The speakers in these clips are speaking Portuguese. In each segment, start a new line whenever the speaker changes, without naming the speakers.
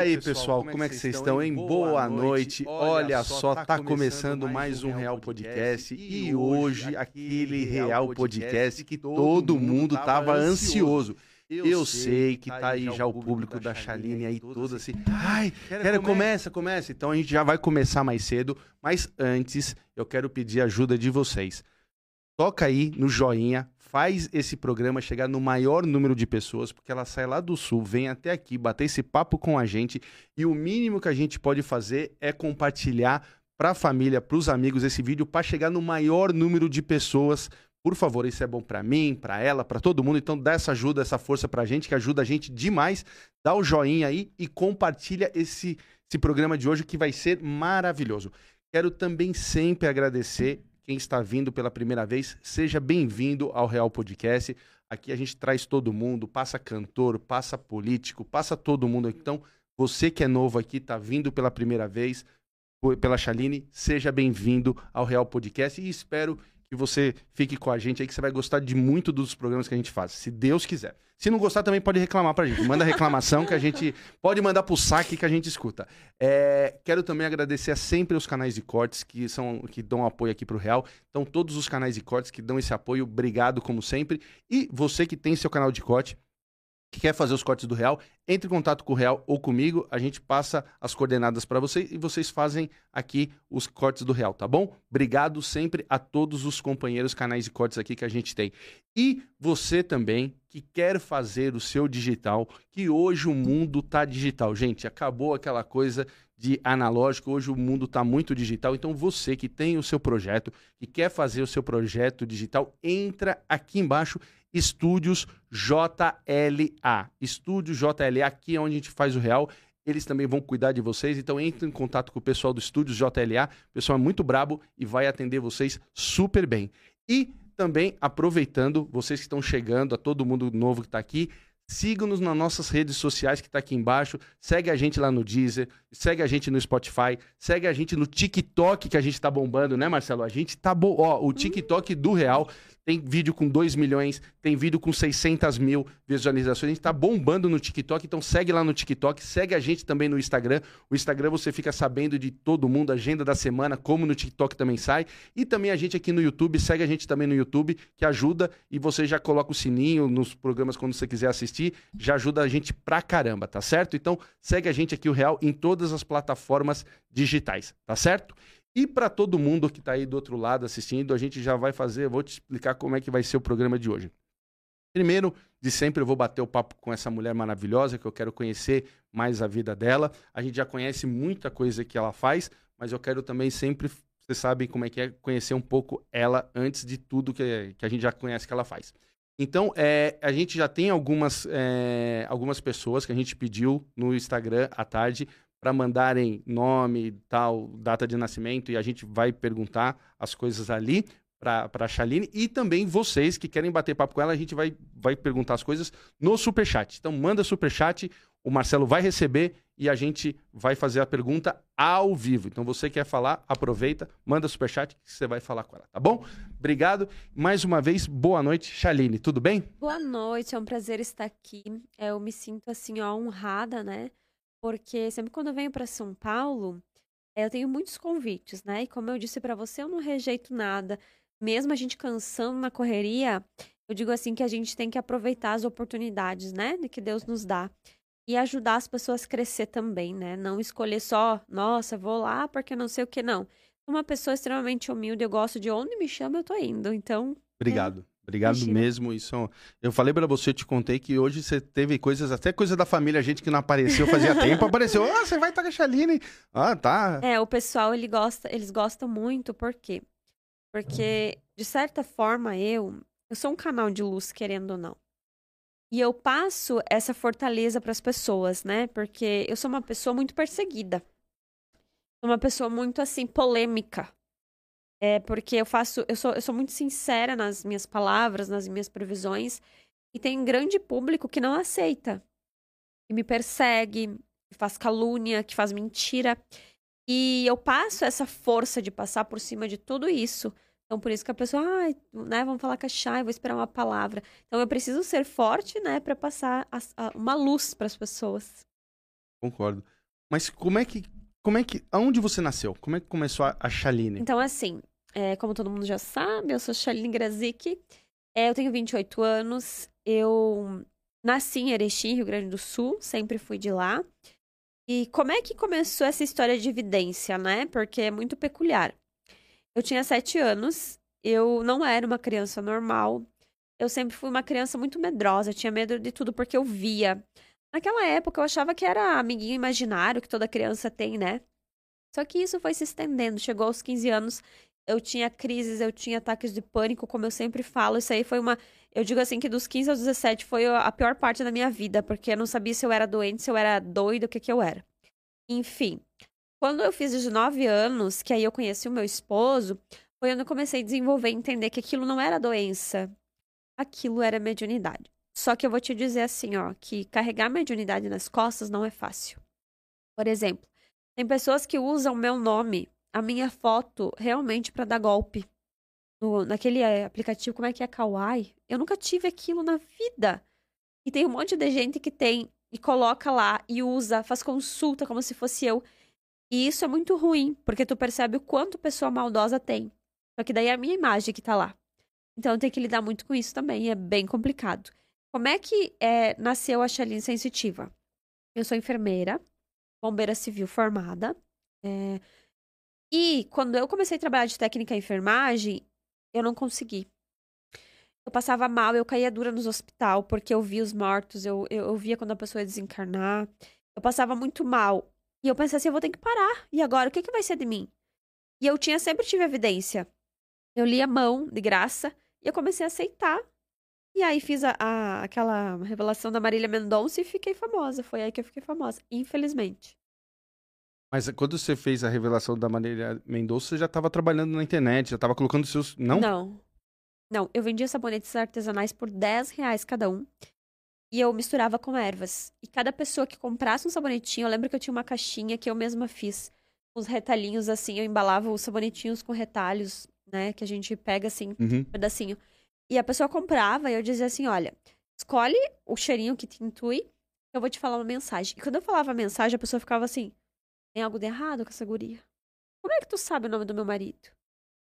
E aí, pessoal, como é que vocês estão, hein? Boa noite. Olha só, tá começando mais um Real Podcast e hoje aquele Real Podcast que todo mundo tava ansioso. Eu sei que tá aí já o público da Chaline aí todo assim. Ai, quero começa, começa. Então a gente já vai começar mais cedo, mas antes eu quero pedir ajuda de vocês. Toca aí no joinha, faz esse programa chegar no maior número de pessoas, porque ela sai lá do sul, vem até aqui, bater esse papo com a gente, e o mínimo que a gente pode fazer é compartilhar para a família, para os amigos esse vídeo para chegar no maior número de pessoas. Por favor, isso é bom para mim, para ela, para todo mundo. Então dá essa ajuda, essa força pra gente, que ajuda a gente demais. Dá o joinha aí e compartilha esse, esse programa de hoje que vai ser maravilhoso. Quero também sempre agradecer quem está vindo pela primeira vez, seja bem-vindo ao Real Podcast. Aqui a gente traz todo mundo, passa cantor, passa político, passa todo mundo. Então, você que é novo aqui, está vindo pela primeira vez, pela Chaline, seja bem-vindo ao Real Podcast e espero que você fique com a gente aí, que você vai gostar de muito dos programas que a gente faz, se Deus quiser. Se não gostar, também pode reclamar pra gente. Manda reclamação que a gente pode mandar pro saque que a gente escuta. É, quero também agradecer sempre os canais de cortes que são que dão apoio aqui pro Real. Então, todos os canais de cortes que dão esse apoio, obrigado como sempre. E você que tem seu canal de corte, que quer fazer os cortes do Real, entre em contato com o Real ou comigo, a gente passa as coordenadas para vocês e vocês fazem aqui os cortes do Real, tá bom? Obrigado sempre a todos os companheiros canais de cortes aqui que a gente tem. E você também que quer fazer o seu digital, que hoje o mundo tá digital. Gente, acabou aquela coisa de analógico, hoje o mundo está muito digital. Então você que tem o seu projeto, que quer fazer o seu projeto digital, entra aqui embaixo Estúdios JLA. Estúdios JLA, aqui é onde a gente faz o real. Eles também vão cuidar de vocês, então entre em contato com o pessoal do Estúdios JLA. O pessoal é muito brabo e vai atender vocês super bem. E também aproveitando, vocês que estão chegando, a todo mundo novo que está aqui, Siga-nos nas nossas redes sociais que está aqui embaixo. Segue a gente lá no Deezer, segue a gente no Spotify, segue a gente no TikTok que a gente está bombando, né, Marcelo? A gente tá bom. Ó, o TikTok do Real tem vídeo com 2 milhões, tem vídeo com 600 mil visualizações. A gente tá bombando no TikTok, então segue lá no TikTok, segue a gente também no Instagram. O Instagram você fica sabendo de todo mundo, agenda da semana, como no TikTok também sai. E também a gente aqui no YouTube, segue a gente também no YouTube, que ajuda e você já coloca o sininho nos programas quando você quiser assistir, já ajuda a gente pra caramba, tá certo? Então segue a gente aqui, o Real, em todas as plataformas digitais, tá certo? E para todo mundo que está aí do outro lado assistindo, a gente já vai fazer, vou te explicar como é que vai ser o programa de hoje. Primeiro, de sempre eu vou bater o papo com essa mulher maravilhosa, que eu quero conhecer mais a vida dela. A gente já conhece muita coisa que ela faz, mas eu quero também sempre, vocês sabem como é que é, conhecer um pouco ela antes de tudo que, que a gente já conhece que ela faz. Então, é, a gente já tem algumas, é, algumas pessoas que a gente pediu no Instagram à tarde para mandarem nome, tal, data de nascimento, e a gente vai perguntar as coisas ali para a Chaline. E também vocês que querem bater papo com ela, a gente vai, vai perguntar as coisas no Superchat. Então, manda Superchat, o Marcelo vai receber e a gente vai fazer a pergunta ao vivo. Então, você quer falar, aproveita, manda Superchat que você vai falar com ela, tá bom? Obrigado. Mais uma vez, boa noite, Chaline. Tudo bem?
Boa noite, é um prazer estar aqui. Eu me sinto, assim, ó, honrada, né? Porque sempre quando eu venho para São Paulo, eh, eu tenho muitos convites, né? E como eu disse para você, eu não rejeito nada. Mesmo a gente cansando na correria, eu digo assim que a gente tem que aproveitar as oportunidades, né? Que Deus nos dá. E ajudar as pessoas a crescer também, né? Não escolher só, nossa, vou lá porque não sei o que, não. Uma pessoa extremamente humilde, eu gosto de onde me chama, eu tô indo. Então.
Obrigado. É... Obrigado Imagina. mesmo. Isso, eu falei para você, eu te contei que hoje você teve coisas, até coisa da família, gente que não apareceu fazia tempo, apareceu. Ah, você vai estar com a Chaline. Ah, tá.
É, o pessoal, ele gosta, eles gostam muito, por quê? Porque, de certa forma, eu, eu sou um canal de luz, querendo ou não. E eu passo essa fortaleza para as pessoas, né? Porque eu sou uma pessoa muito perseguida. Uma pessoa muito, assim, polêmica. É porque eu faço, eu sou, eu sou muito sincera nas minhas palavras, nas minhas previsões, e tem um grande público que não aceita, que me persegue, que faz calúnia, que faz mentira. E eu passo essa força de passar por cima de tudo isso. Então, por isso que a pessoa, ah, né, vamos falar com a Chay, vou esperar uma palavra. Então, eu preciso ser forte, né, para passar a, a, uma luz para as pessoas.
Concordo. Mas como é que. Como é que. Aonde você nasceu? Como é que começou a, a Chaline?
Então, assim, é, como todo mundo já sabe, eu sou Chaline Grazik. É, eu tenho 28 anos. Eu nasci em Erechim, Rio Grande do Sul. Sempre fui de lá. E como é que começou essa história de evidência, né? Porque é muito peculiar. Eu tinha sete anos, eu não era uma criança normal. Eu sempre fui uma criança muito medrosa, tinha medo de tudo porque eu via. Naquela época eu achava que era amiguinho imaginário que toda criança tem, né? Só que isso foi se estendendo. Chegou aos 15 anos, eu tinha crises, eu tinha ataques de pânico, como eu sempre falo. Isso aí foi uma. Eu digo assim que dos 15 aos 17 foi a pior parte da minha vida, porque eu não sabia se eu era doente, se eu era doido, o que, que eu era. Enfim. Quando eu fiz 19 anos, que aí eu conheci o meu esposo, foi onde eu comecei a desenvolver e entender que aquilo não era doença, aquilo era mediunidade. Só que eu vou te dizer assim, ó, que carregar mediunidade nas costas não é fácil. Por exemplo, tem pessoas que usam meu nome, a minha foto, realmente para dar golpe. No, naquele eh, aplicativo, como é que é Kawaii? Eu nunca tive aquilo na vida. E tem um monte de gente que tem e coloca lá e usa, faz consulta como se fosse eu. E isso é muito ruim, porque tu percebe o quanto pessoa maldosa tem. Só que daí é a minha imagem que tá lá. Então tem que lidar muito com isso também, é bem complicado. Como é que é, nasceu a Xaline Sensitiva? Eu sou enfermeira, bombeira civil formada. É, e quando eu comecei a trabalhar de técnica em enfermagem, eu não consegui. Eu passava mal, eu caía dura nos hospital, porque eu via os mortos, eu, eu, eu via quando a pessoa ia desencarnar. Eu passava muito mal. E eu pensei assim, eu vou ter que parar. E agora, o que, que vai ser de mim? E eu tinha sempre tive evidência. Eu li a mão, de graça, e eu comecei a aceitar. E aí fiz a, a, aquela revelação da Marília Mendonça e fiquei famosa. Foi aí que eu fiquei famosa, infelizmente.
Mas quando você fez a revelação da Marília Mendonça, você já estava trabalhando na internet, já estava colocando seus. Não?
Não. Não, eu vendia sabonetes artesanais por 10 reais cada um. E eu misturava com ervas. E cada pessoa que comprasse um sabonetinho, eu lembro que eu tinha uma caixinha que eu mesma fiz. Uns retalhinhos assim, eu embalava os sabonetinhos com retalhos, né? Que a gente pega assim, uhum. um pedacinho. E a pessoa comprava e eu dizia assim: olha, escolhe o cheirinho que te intui, eu vou te falar uma mensagem. E quando eu falava a mensagem, a pessoa ficava assim: tem algo de errado com essa guria? Como é que tu sabe o nome do meu marido?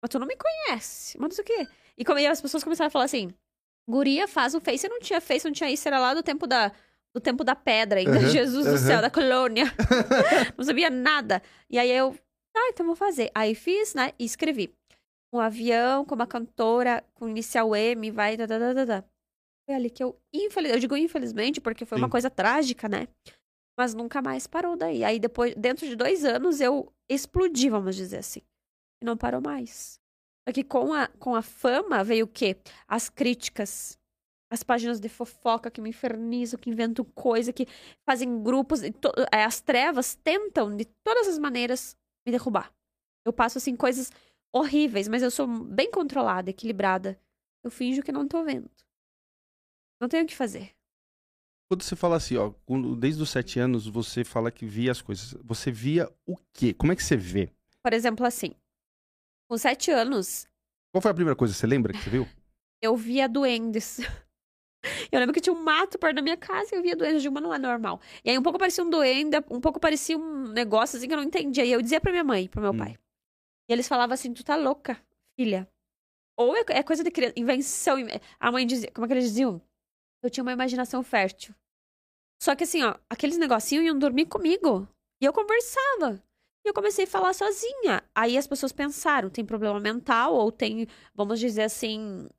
Mas tu não me conhece. Mas não sei o quê. E, como, e as pessoas começaram a falar assim: Guria faz o Face. Não tinha Face, não tinha isso. Era lá do tempo da, do tempo da pedra ainda. Uhum, Jesus uhum. do céu, da colônia. não sabia nada. E aí eu, ah, então vou fazer. Aí fiz, né? E escrevi. Um avião com uma cantora com inicial M, vai. Da, da, da, da. Foi ali que eu, infeliz... eu digo infelizmente, porque foi Sim. uma coisa trágica, né? Mas nunca mais parou daí. Aí depois, dentro de dois anos, eu explodi, vamos dizer assim. E não parou mais. Só que com a, com a fama veio o quê? As críticas. As páginas de fofoca que me infernizam, que inventam coisa, que fazem grupos. É, as trevas tentam, de todas as maneiras, me derrubar. Eu passo, assim, coisas horríveis, mas eu sou bem controlada, equilibrada. Eu finjo que não tô vendo. Não tenho o que fazer.
Quando você fala assim, ó, desde os sete anos você fala que via as coisas. Você via o quê? Como é que você vê?
Por exemplo, assim, com sete anos.
Qual foi a primeira coisa? Você lembra que você viu?
Eu via duendes. Eu lembro que tinha um mato perto da minha casa e eu via duendes. de uma não é normal. E aí um pouco parecia um duende, um pouco parecia um negócio assim que eu não entendia. E eu dizia pra minha mãe, pro meu hum. pai. E eles falavam assim: tu tá louca, filha. Ou é, é coisa de criança, invenção. A mãe dizia, como é que eles diziam? Eu tinha uma imaginação fértil. Só que assim, ó, aqueles negocinhos iam dormir comigo. E eu conversava. E eu comecei a falar sozinha. Aí as pessoas pensaram, tem problema mental ou tem, vamos dizer assim,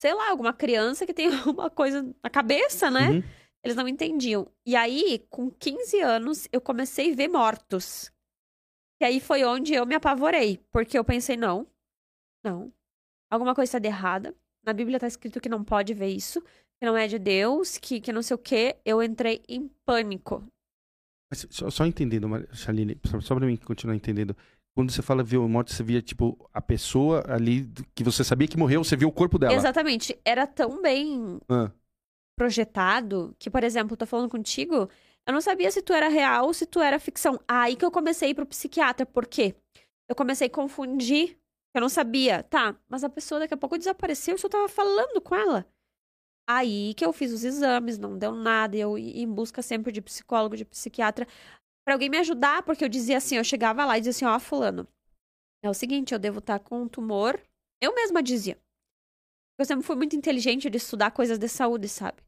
sei lá, alguma criança que tem alguma coisa na cabeça, né? Uhum. Eles não entendiam. E aí, com 15 anos, eu comecei a ver mortos. E aí foi onde eu me apavorei, porque eu pensei, não, não, alguma coisa está de errada. Na Bíblia está escrito que não pode ver isso, que não é de Deus, que, que não sei o quê. Eu entrei em pânico.
Mas só, só entendendo, Shaline, só, só pra mim continuar entendendo. Quando você fala ver morte, você via, tipo, a pessoa ali que você sabia que morreu, você viu o corpo dela.
Exatamente. Era tão bem ah. projetado que, por exemplo, eu tô falando contigo, eu não sabia se tu era real ou se tu era ficção. Aí que eu comecei a ir pro psiquiatra. Por quê? Eu comecei a confundir. Eu não sabia. Tá, mas a pessoa daqui a pouco desapareceu eu só tava falando com ela. Aí que eu fiz os exames, não deu nada, eu ia em busca sempre de psicólogo, de psiquiatra, para alguém me ajudar, porque eu dizia assim, eu chegava lá e dizia assim, ó, oh, fulano, é o seguinte, eu devo estar com um tumor. Eu mesma dizia. Eu sempre fui muito inteligente de estudar coisas de saúde, sabe?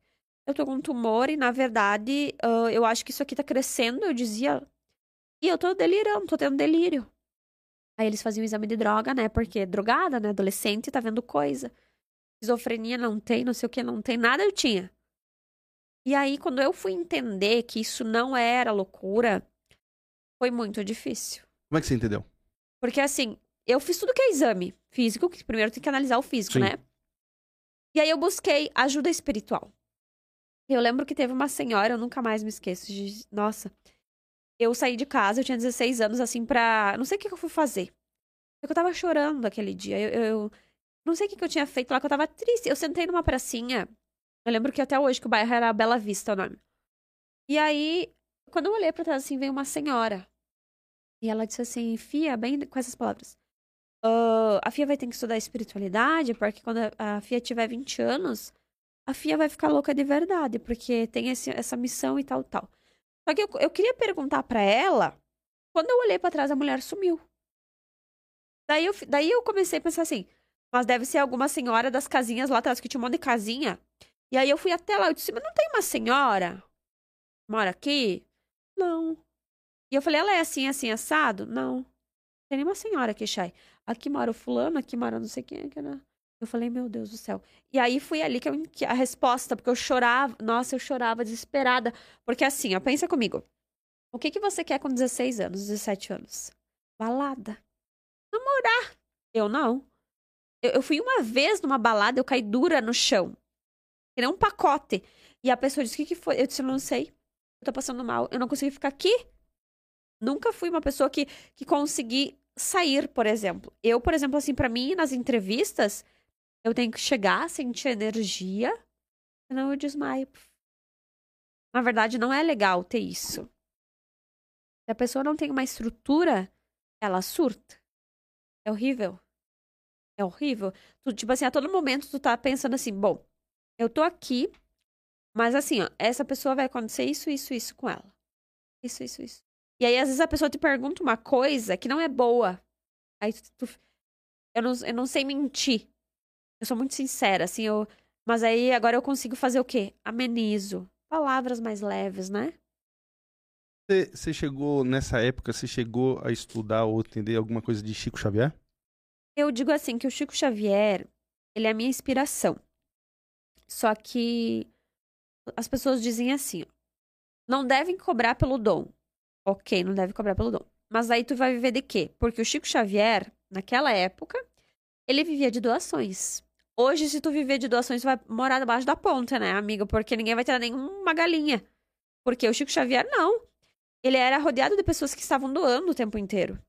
Eu tô com um tumor e, na verdade, uh, eu acho que isso aqui tá crescendo, eu dizia. E eu tô delirando, tô tendo delírio. Aí eles faziam exame de droga, né? Porque drogada, né? Adolescente, tá vendo coisa. Esquizofrenia não tem, não sei o que, não tem nada, eu tinha. E aí, quando eu fui entender que isso não era loucura, foi muito difícil.
Como é que você entendeu?
Porque assim, eu fiz tudo que é exame físico, que primeiro tem que analisar o físico, Sim. né? E aí eu busquei ajuda espiritual. Eu lembro que teve uma senhora, eu nunca mais me esqueço de. Nossa. Eu saí de casa, eu tinha 16 anos, assim, pra. Não sei o que, eu fui fazer. Eu tava chorando aquele dia. Eu, eu, não sei o que, eu tinha feito lá, que eu tava triste. Eu sentei numa pracinha. Eu lembro que até hoje que o bairro era Bela Vista o nome. E aí, quando eu olhei pra trás, assim, veio uma senhora. E ela disse assim, Fia, bem com essas palavras. Uh, a Fia vai ter que estudar espiritualidade, porque quando a Fia tiver 20 anos, a Fia vai ficar louca de verdade, porque tem esse, essa missão e tal, tal. Só que eu, eu queria perguntar para ela, quando eu olhei para trás, a mulher sumiu. Daí eu, daí eu comecei a pensar assim, mas deve ser alguma senhora das casinhas lá atrás, que tinha um monte de casinha. E aí eu fui até lá, eu disse, mas não tem uma senhora? Mora aqui? Não. E eu falei, ela é assim, assim, assado? Não. Não tem nenhuma senhora aqui, Chay. Aqui mora o fulano, aqui mora não sei quem. Aqui, né? Eu falei, meu Deus do céu. E aí fui ali que, eu, que a resposta, porque eu chorava, nossa, eu chorava desesperada. Porque assim, ó, pensa comigo. O que, que você quer com 16 anos, 17 anos? Balada. Namorar. Eu não. Eu, eu fui uma vez numa balada, eu caí dura no chão. Que nem um pacote. E a pessoa disse, o que, que foi? Eu disse, eu não sei. Eu tô passando mal. Eu não consegui ficar aqui. Nunca fui uma pessoa que, que consegui sair, por exemplo. Eu, por exemplo, assim, para mim, nas entrevistas, eu tenho que chegar, sentir energia, senão eu desmaio. Na verdade, não é legal ter isso. Se a pessoa não tem uma estrutura, ela surta. É horrível. É horrível. Tu, tipo assim, a todo momento tu tá pensando assim, bom, eu tô aqui, mas assim, ó, essa pessoa vai acontecer isso, isso, isso com ela. Isso, isso, isso. E aí, às vezes, a pessoa te pergunta uma coisa que não é boa. Aí tu, tu eu, não, eu não sei mentir. Eu sou muito sincera, assim, eu. Mas aí agora eu consigo fazer o quê? Amenizo. Palavras mais leves, né?
Você chegou, nessa época, você chegou a estudar ou entender alguma coisa de Chico Xavier?
Eu digo assim, que o Chico Xavier, ele é a minha inspiração. Só que as pessoas dizem assim, não devem cobrar pelo dom. Ok, não deve cobrar pelo dom. Mas aí tu vai viver de quê? Porque o Chico Xavier, naquela época, ele vivia de doações. Hoje, se tu viver de doações, tu vai morar debaixo da ponta, né, amiga? Porque ninguém vai ter nenhuma galinha. Porque o Chico Xavier, não. Ele era rodeado de pessoas que estavam doando o tempo inteiro.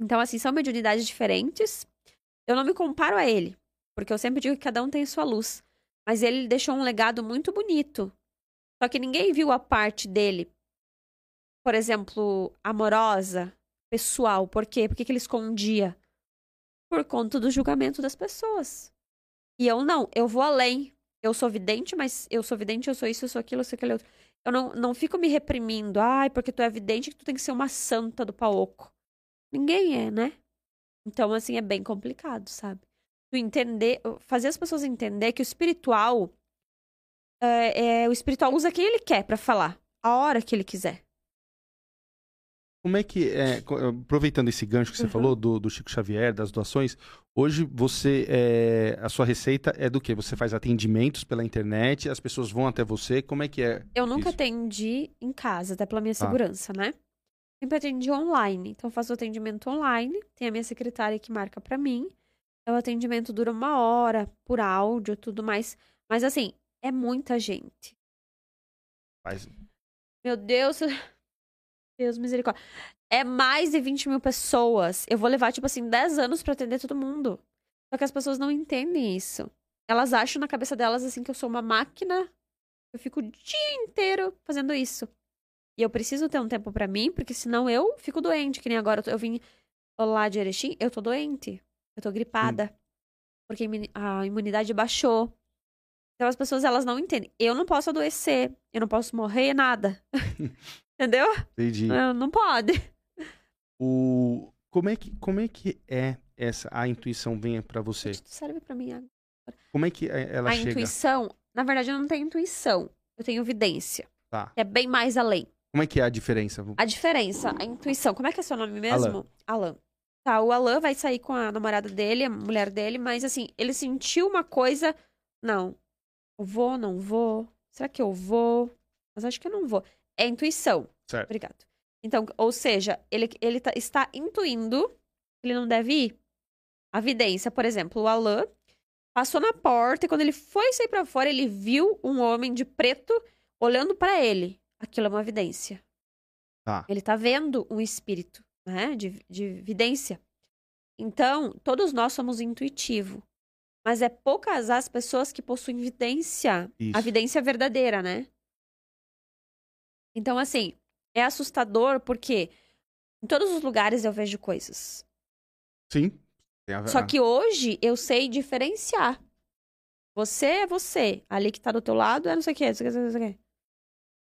Então, assim, são mediunidades diferentes. Eu não me comparo a ele. Porque eu sempre digo que cada um tem sua luz. Mas ele deixou um legado muito bonito. Só que ninguém viu a parte dele, por exemplo, amorosa, pessoal. Por quê? Por que, ele escondia? Por conta do julgamento das pessoas. E eu não, eu vou além. Eu sou vidente, mas eu sou vidente, eu sou isso, eu sou aquilo, eu sou aquele outro. Eu não, não fico me reprimindo. Ai, porque tu é vidente que tu tem que ser uma santa do paoco. Ninguém é, né? Então, assim, é bem complicado, sabe? Tu entender, fazer as pessoas entender que o espiritual. É, é, o espiritual usa quem ele quer para falar, a hora que ele quiser.
Como é que, é, aproveitando esse gancho que você uhum. falou do, do, Chico Xavier, das doações, hoje você, é, a sua receita é do que? Você faz atendimentos pela internet, as pessoas vão até você, como é que é?
Eu nunca isso? atendi em casa, até pela minha ah. segurança, ah. né? Sempre atendi online, então faço atendimento online, tem a minha secretária que marca para mim, o atendimento dura uma hora, por áudio, tudo mais, mas assim, é muita gente.
Faz...
Meu Deus... Deus, misericórdia. É mais de 20 mil pessoas. Eu vou levar, tipo assim, 10 anos para atender todo mundo. Só que as pessoas não entendem isso. Elas acham na cabeça delas, assim, que eu sou uma máquina. Eu fico o dia inteiro fazendo isso. E eu preciso ter um tempo para mim, porque senão eu fico doente. Que nem agora eu vim lá de Erechim, eu tô doente. Eu tô gripada. Hum. Porque a imunidade baixou. Então as pessoas elas não entendem. Eu não posso adoecer, eu não posso morrer, nada. Entendeu?
Entendi.
Não, não pode.
O como é que como é que é essa a intuição vem para você?
Isso serve para mim agora.
Como é que é, ela
a
chega?
intuição, na verdade, eu não tenho intuição. Eu tenho evidência.
Tá.
É bem mais além.
Como é que é a diferença?
A diferença, a intuição. Como é que é seu nome mesmo? Alan. Alan. Tá, o Alan vai sair com a namorada dele, a mulher dele, mas assim, ele sentiu uma coisa. Não. Eu vou, não vou. Será que eu vou? Mas acho que eu não vou. É intuição.
Certo.
Obrigado. Então, ou seja, ele, ele tá, está intuindo que ele não deve ir. A evidência, por exemplo, o Alan passou na porta e quando ele foi sair para fora, ele viu um homem de preto olhando para ele. Aquilo é uma evidência.
Tá.
Ele tá vendo um espírito, né? De, de evidência. Então, todos nós somos intuitivo. Mas é poucas as pessoas que possuem evidência.
Isso.
A evidência verdadeira, né? Então, assim, é assustador porque em todos os lugares eu vejo coisas.
Sim.
Só que hoje eu sei diferenciar. Você é você. Ali que tá do teu lado é não sei o quê, não sei o quê, não sei o quê.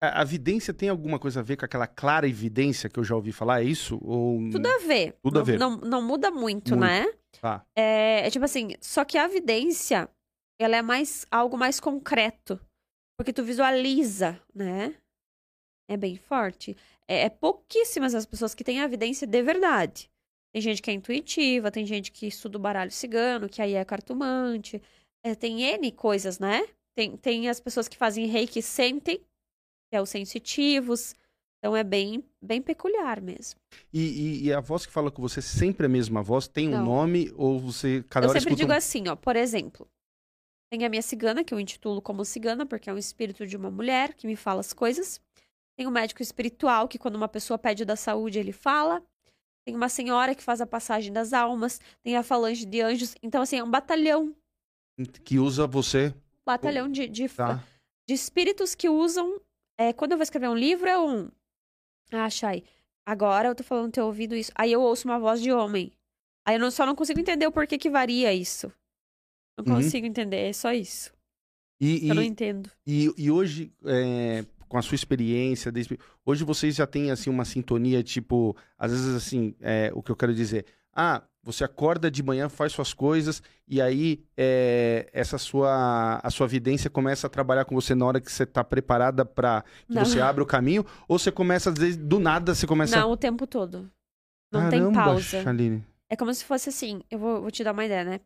A, a vidência tem alguma coisa a ver com aquela clara evidência que eu já ouvi falar? É isso? Ou
Tudo a ver.
Tudo a
não,
ver.
Não, não muda muito,
Muito.
né?
tá?
É, é tipo assim, só que a evidência, ela é mais algo mais concreto. Porque tu visualiza, né? É bem forte. É, é pouquíssimas as pessoas que têm a evidência de verdade. Tem gente que é intuitiva, tem gente que estuda o baralho cigano, que aí é cartomante. É, tem N coisas, né? Tem, tem as pessoas que fazem reiki e sentem, que é os sensitivos. Então é bem, bem peculiar mesmo.
E, e- e a voz que fala com você sempre é a mesma voz? Tem um
Não.
nome ou você cada
eu
hora
sempre
escuta
digo
um...
assim, ó, por exemplo, tem a minha cigana, que eu intitulo como cigana, porque é um espírito de uma mulher que me fala as coisas. Tem o médico espiritual, que quando uma pessoa pede da saúde, ele fala. Tem uma senhora que faz a passagem das almas. Tem a falange de anjos. Então, assim, é um batalhão.
que usa você?
Batalhão de, de,
Tá.
de espíritos que usam. É, quando eu vou escrever um livro, é um. Ah, Chay, agora eu tô falando ter ouvido isso. Aí eu ouço uma voz de homem. Aí eu não- só não consigo entender o porquê que varia isso. Não
Uhum.
consigo entender, é só isso.
E,
Eu não
e,
entendo.
e, e hoje, é, com a sua experiência, desde- hoje vocês já têm assim uma sintonia, tipo, às vezes assim, é, o que eu quero dizer, ah, você acorda de manhã, faz suas coisas, e aí é, essa sua a sua vidência começa a trabalhar com você na hora que você tá preparada para que
Não.
você abre o caminho, ou você começa, às vezes, do nada, você começa.
Não, o tempo todo. Não tem
Caramba,
pausa.
Chaline.
É como se fosse assim. Eu vou, vou te dar uma ideia, né?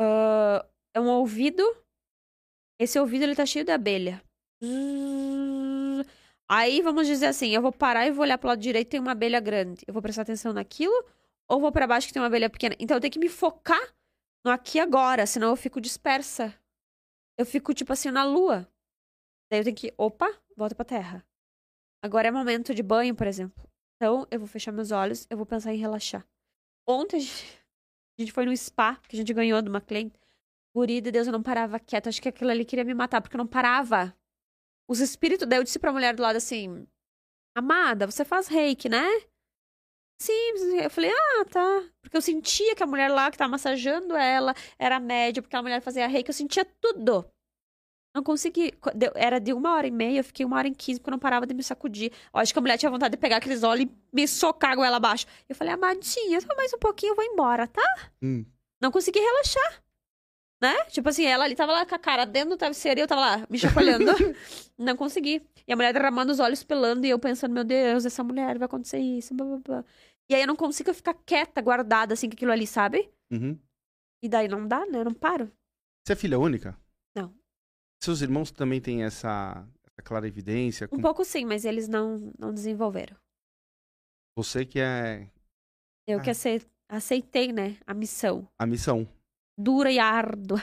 Ah, é um ouvido. Esse ouvido ele tá cheio de abelha. Aí vamos dizer assim: eu vou parar e vou olhar pro lado direito tem uma abelha grande. Eu vou prestar atenção naquilo ou vou pra baixo que tem uma abelha pequena? Então eu tenho que me focar no aqui e agora, senão eu fico dispersa. Eu fico tipo assim na lua. Daí eu tenho que, opa, volta pra terra. Agora é momento de banho, por exemplo. Então eu vou fechar meus olhos, eu vou pensar em relaxar. Ontem a gente, a gente foi no spa que a gente ganhou de uma cliente. Guri de Deus, eu não parava quieta. Acho que aquilo ali queria me matar, porque eu não parava. Os espíritos. Daí eu disse pra mulher do lado assim: Amada, você faz reiki, né? Sim, eu falei, ah, tá. Porque eu sentia que a mulher lá que tava massageando ela era média, porque a mulher fazia reiki, eu sentia tudo. Não consegui. Era de uma hora e meia, eu fiquei uma hora e quinze, porque eu não parava de me sacudir. Eu acho que a mulher tinha vontade de pegar aqueles olhos e me socar com ela abaixo. Eu falei, amadinha, só mais um pouquinho eu vou embora, tá?
Hum.
Não consegui relaxar. Né? Tipo assim, ela ali tava lá com a cara dentro do travesseiro e eu tava lá me chacoalhando. não consegui. E a mulher derramando os olhos pelando e eu pensando, meu Deus, essa mulher vai acontecer isso. Blá, blá, blá. E aí eu não consigo ficar quieta, guardada assim com aquilo ali, sabe?
Uhum.
E daí não dá, né? Eu não paro.
Você é filha única?
Não.
Seus irmãos também têm essa, essa clara evidência?
Um
Com
pouco sim, mas eles não, não desenvolveram.
Você que é
Eu
Ah.
que acei- aceitei, né? A missão.
a missão.
Dura e árdua.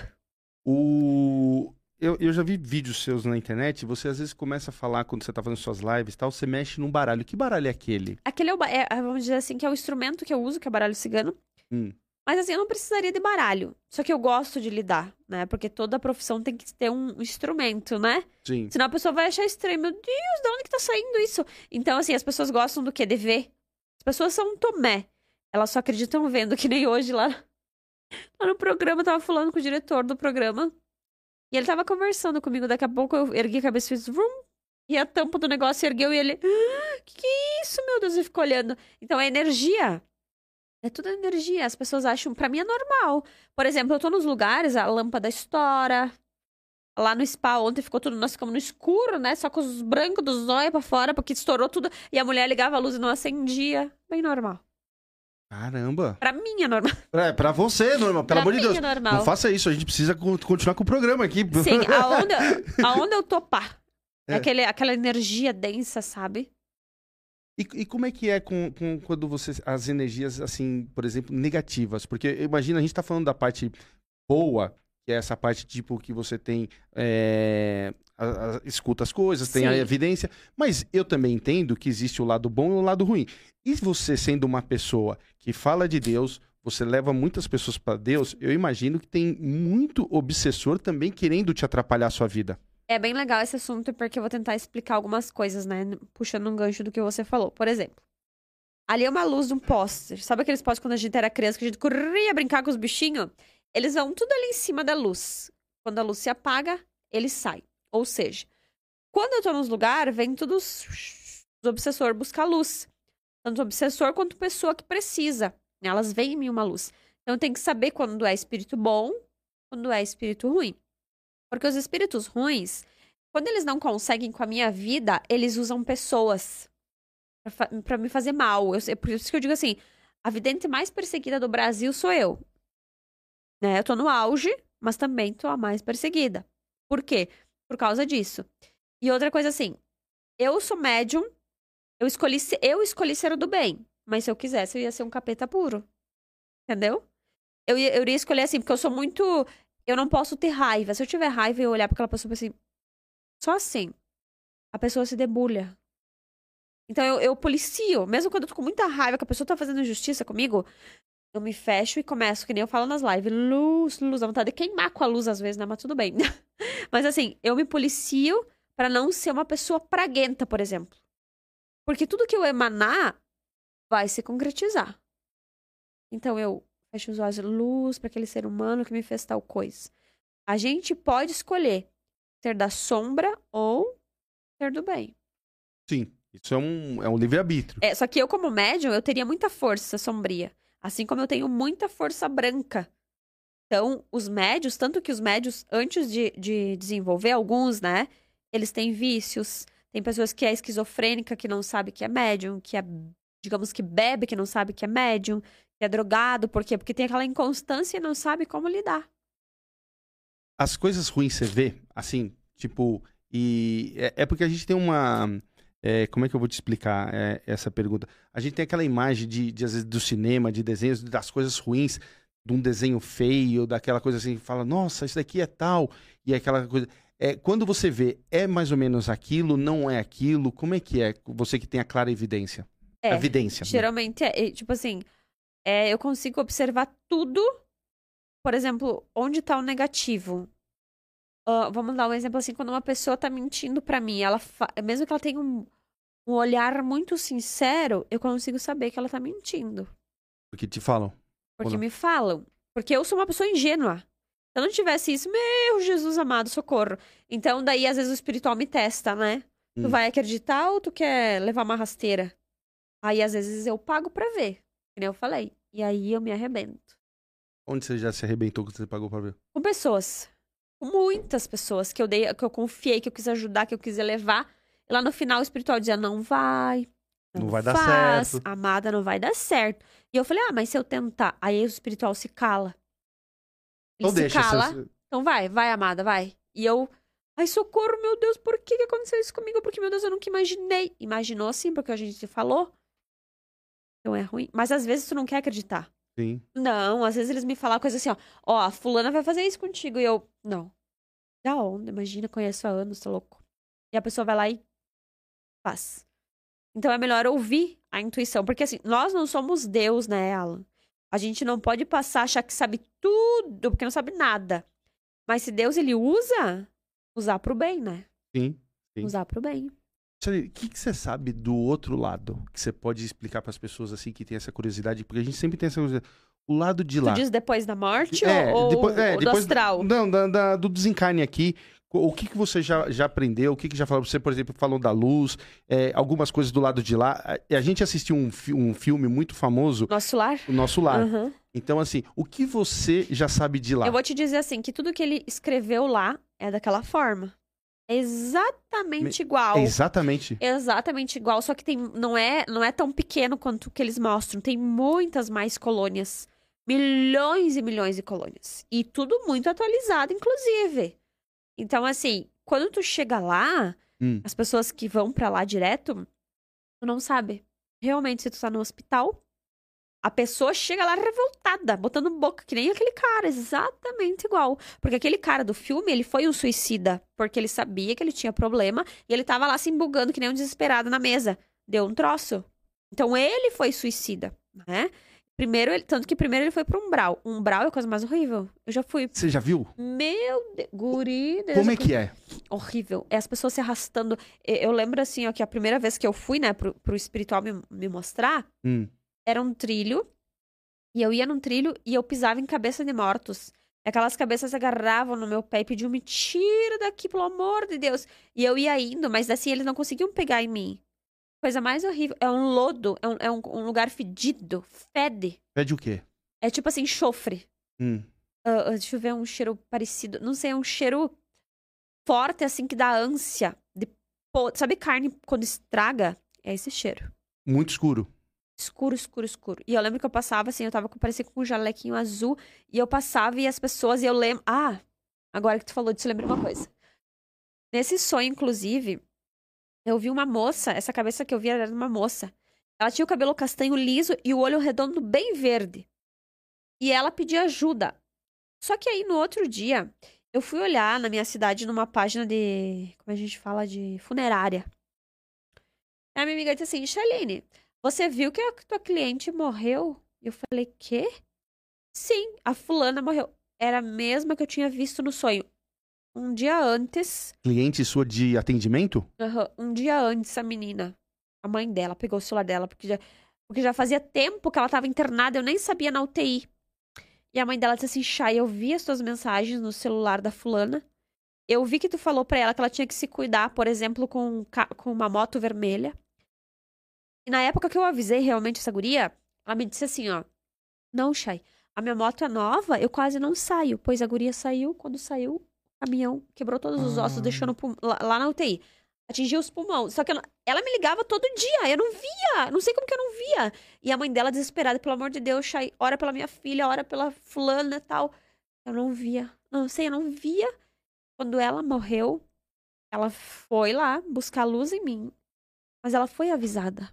O... Eu, eu já vi vídeos seus na internet, você às vezes começa a falar quando você tá fazendo suas lives e tal, você mexe num baralho. Que baralho é aquele?
Aquele é, o, ba- é, vamos dizer assim, que é o instrumento que eu uso, que é o baralho cigano.
Hum.
Mas assim, eu não precisaria de baralho. Só que eu gosto de lidar, né? Porque toda profissão tem que ter um instrumento, né?
Sim.
Senão a pessoa vai achar estranho. Meu Deus, de onde que tá saindo isso? Então, assim, as pessoas gostam do quê? De ver. As pessoas são um tomé. Elas só acreditam vendo, que nem hoje lá, lá no programa, eu tava falando com o diretor do programa. E ele tava conversando comigo, daqui a pouco eu ergui a cabeça e fiz vrum, e a tampa do negócio ergueu e ele, ah, que, que é isso, meu Deus? E ficou olhando. Então é energia. É tudo energia. As pessoas acham, para mim é normal. Por exemplo, eu tô nos lugares, a lâmpada estoura. Lá no spa ontem ficou tudo, nós ficamos no escuro, né? Só com os brancos dos olhos pra fora, porque estourou tudo. E a mulher ligava a luz e não acendia. Bem normal.
Caramba.
Pra mim é normal.
É, pra você é normal, pelo
pra
amor de Deus.
é normal.
Não faça isso, a gente precisa continuar com o programa aqui.
Sim, aonde, aonde eu topar.
É.
Aquele, aquela energia densa, sabe?
E, e como é que é com, com- quando você. As energias, assim, por exemplo, negativas? Porque imagina, a gente tá falando da parte boa, que é essa parte, tipo, que você tem. é, a- a- escuta as coisas, tem a
Sim.
evidência. Mas eu também entendo que existe o lado bom e o lado ruim. E você sendo uma pessoa que fala de Deus, você leva muitas pessoas para Deus, eu imagino que tem muito obsessor também querendo te atrapalhar a sua vida.
É bem legal esse assunto porque eu vou tentar explicar algumas coisas, né? Puxando um gancho do que você falou. Por exemplo, ali é uma luz de um poste. Sabe aqueles postes quando a gente era criança que a gente corria brincar com os bichinhos? Eles vão tudo ali em cima da luz. Quando a luz se apaga, eles saem. Ou seja, quando eu tô nos lugares, vem todos os obsessores buscar luz. Tanto obsessor quanto pessoa que precisa. Elas veem em mim uma luz. Então tem que saber quando é espírito bom, quando é espírito ruim. Porque os espíritos ruins, quando eles não conseguem com a minha vida, eles usam pessoas pra me fazer mal. Eu, sei- por isso que eu digo assim: a vidente mais perseguida do Brasil sou eu. Né? Eu tô no auge, mas também tô a mais perseguida. Por quê? Por causa disso. E outra coisa assim, eu sou médium, eu escolhi, eu escolhi ser o do bem. Mas se eu quisesse, eu ia ser um capeta puro. Entendeu? Eu, ia- eu iria escolher assim, porque eu sou muito eu não posso ter raiva. Se eu tiver raiva e olhar pra aquela pessoa assim, só assim, a pessoa se debulha. Então eu, eu policio, mesmo quando eu tô com muita raiva, que a pessoa tá fazendo injustiça comigo, eu me fecho e começo, que nem eu falo nas lives, luz, luz, dá vontade de queimar com a luz às vezes, né? Mas tudo bem. Mas assim, eu me policio pra não ser uma pessoa praguenta, por exemplo. Porque tudo que eu emanar vai se concretizar. Então eu fecho os olhos, luz para aquele ser humano que me fez tal coisa. A gente pode escolher ser da sombra ou ser do bem.
Sim, isso é um, é um livre-arbítrio.
É, só que eu, como médium, eu teria muita força sombria. Assim como eu tenho muita força branca. Então, os médios, tanto que os médios, antes de, de desenvolver alguns, né? Eles têm vícios. Tem pessoas que é esquizofrênica, que não sabe que é médium, que é, digamos que bebe, que não sabe que é médium, que é drogado. Por quê? Porque tem aquela inconstância e não sabe como lidar.
As coisas ruins você vê, assim, tipo, e é, é porque a gente tem uma. é, como é que eu vou te explicar é, essa pergunta? A gente tem aquela imagem de, de, às vezes, do cinema, de desenhos, das coisas ruins, de um desenho feio, daquela coisa assim, fala, nossa, isso daqui é tal, e aquela coisa. É, quando você vê, é mais ou menos aquilo, não é aquilo, como é que é? Você que tem a clara evidência.
É,
Evidência. né?
Geralmente, é, é, tipo assim, é, eu consigo observar tudo. Por exemplo, onde tá o negativo. Ah, vamos dar um exemplo assim, quando uma pessoa tá mentindo pra mim, ela fa- mesmo que ela tenha um, um olhar muito sincero, eu consigo saber que ela tá mentindo.
Porque te falam.
Porque me falam. Porque eu sou uma pessoa ingênua. Se eu não tivesse isso, meu Jesus amado, socorro. Então, daí, às vezes, o espiritual me testa, né? Tu
Hum.
vai acreditar ou tu quer levar uma rasteira? Aí, às vezes, eu pago pra ver. Que nem eu falei. E aí eu me arrebento.
Onde você já se arrebentou que você pagou pra ver?
Com pessoas. Com muitas pessoas que eu dei, que eu confiei, que eu quis ajudar, que eu quis levar. E lá no final o espiritual dizia, não vai.
Não vai dar
faz,
certo."
Amada, não vai dar certo. E eu falei, ah, mas se eu tentar. Aí o espiritual se cala. Ele
Então
se
deixa.
cala.
você-
Então vai, vai, amada, vai. E eu. Ai, socorro, meu Deus, por que, que aconteceu isso comigo? Porque, meu Deus, eu nunca imaginei. Imaginou sim, porque a gente falou. Então é ruim. Mas às vezes tu não quer acreditar.
Sim.
Não, às vezes eles me falam coisa assim, ó. Ó, a fulana vai fazer isso contigo. E eu, não. Da onde? Imagina, conheço há anos, tá louco. E a pessoa vai lá e faz. Então é melhor ouvir a intuição. Porque assim, nós não somos Deus, né, Alan? A gente não pode passar, achar que sabe tudo, porque não sabe nada. Mas se Deus, ele usa, usar pro bem, né?
Sim. Sim.
Usar pro bem.
O que, que você sabe do outro lado? Que você pode explicar para as pessoas assim que tem essa curiosidade? Porque a gente sempre tem essa curiosidade. O lado de
tu
lá.
diz depois da morte
É,
ou,
depois- é,
ou do
depois-
astral?
Não, da- da- do desencarne aqui. O que, que você já, já aprendeu? O que, que já falou? Você, por exemplo, falou da luz, é, algumas coisas do lado de lá. A, a gente assistiu um, fi- um filme muito famoso,
Nosso lar?
O Nosso Lar.
Aham.
Então, assim, o que você já sabe de lá?
Eu vou te dizer assim, que tudo que ele escreveu lá é daquela forma. É exatamente igual.
É exatamente.
Exatamente igual, só que tem, não, é, não é tão pequeno quanto o que eles mostram. Tem muitas mais colônias. Milhões e milhões de colônias. E tudo muito atualizado, inclusive. Então, assim, quando tu chega lá,
Hum.
as pessoas que vão pra lá direto, tu não sabe. Realmente, se tu tá no hospital, a pessoa chega lá revoltada, botando boca, que nem aquele cara, exatamente igual. Porque aquele cara do filme, ele foi um suicida, porque ele sabia que ele tinha problema e ele tava lá se embugando que nem um desesperado na mesa. Deu um troço. Então ele foi suicida, né? Primeiro, ele, tanto que primeiro ele foi pro umbral. Umbral é a coisa mais horrível. Eu já fui.
Você já viu?
Meu Deus, guri. Deus
Como é que é?
horrível. É as pessoas se arrastando. Eu lembro assim, ó, que a primeira vez que eu fui, né, pro, pro espiritual me, me mostrar,
Hum.
era um trilho. E eu ia num trilho e eu pisava em cabeça de mortos. Aquelas cabeças agarravam no meu pé e pediam, me tira daqui, pelo amor de Deus. E eu ia indo, mas assim, eles não conseguiam pegar em mim. Coisa mais horrível. É um lodo, é um, é um, um lugar fedido, fede.
Pede o quê?
É tipo assim, enxofre.
Hum.
Ah, deixa eu ver um cheiro parecido. Não sei, é um cheiro forte, assim, que dá ânsia. De Sabe carne quando estraga? É esse cheiro.
Muito escuro.
Escuro, escuro, escuro. E eu lembro que eu passava, assim, eu tava com, parecia com um jalequinho azul. E eu passava e as pessoas, e eu lembro... Ah, agora que tu falou disso, eu lembrei uma coisa. Nesse sonho, inclusive, eu vi uma moça, essa cabeça que eu vi era de uma moça. Ela tinha o cabelo castanho liso e o olho redondo bem verde. E ela pedia ajuda. Só que aí, no outro dia, eu fui olhar na minha cidade numa página de... Como a gente fala? De funerária. A minha amiga disse assim, Shaline, você viu que a tua cliente morreu? Eu falei, quê? Sim, a fulana morreu. Era a mesma que eu tinha visto no sonho. Um dia antes,
Cliente sua de atendimento?
aham, um dia antes, a menina, a mãe dela, pegou o celular dela, porque já, porque já fazia tempo que ela estava internada, eu nem sabia na UTI. E a mãe dela disse assim, Chay, eu vi as tuas mensagens no celular da fulana. Eu vi que tu falou pra ela que ela tinha que se cuidar, por exemplo, com, com uma moto vermelha. E na época que eu avisei realmente essa guria, ela me disse assim, ó. Não, Chay, a minha moto é nova, eu quase não saio. Pois a guria saiu, quando saiu, caminhão quebrou todos os ossos,
Ah.
deixando o pul- lá, lá na UTI. Atingiu os pulmões. Só que ela, ela me ligava todo dia, eu não via. Não sei como que eu não via. E a mãe dela, desesperada, pelo amor de Deus, Chay, ora pela minha filha, ora pela fulana e tal. Eu não via. Não sei, eu não via. Quando ela morreu, ela foi lá buscar luz em mim. Mas ela foi avisada.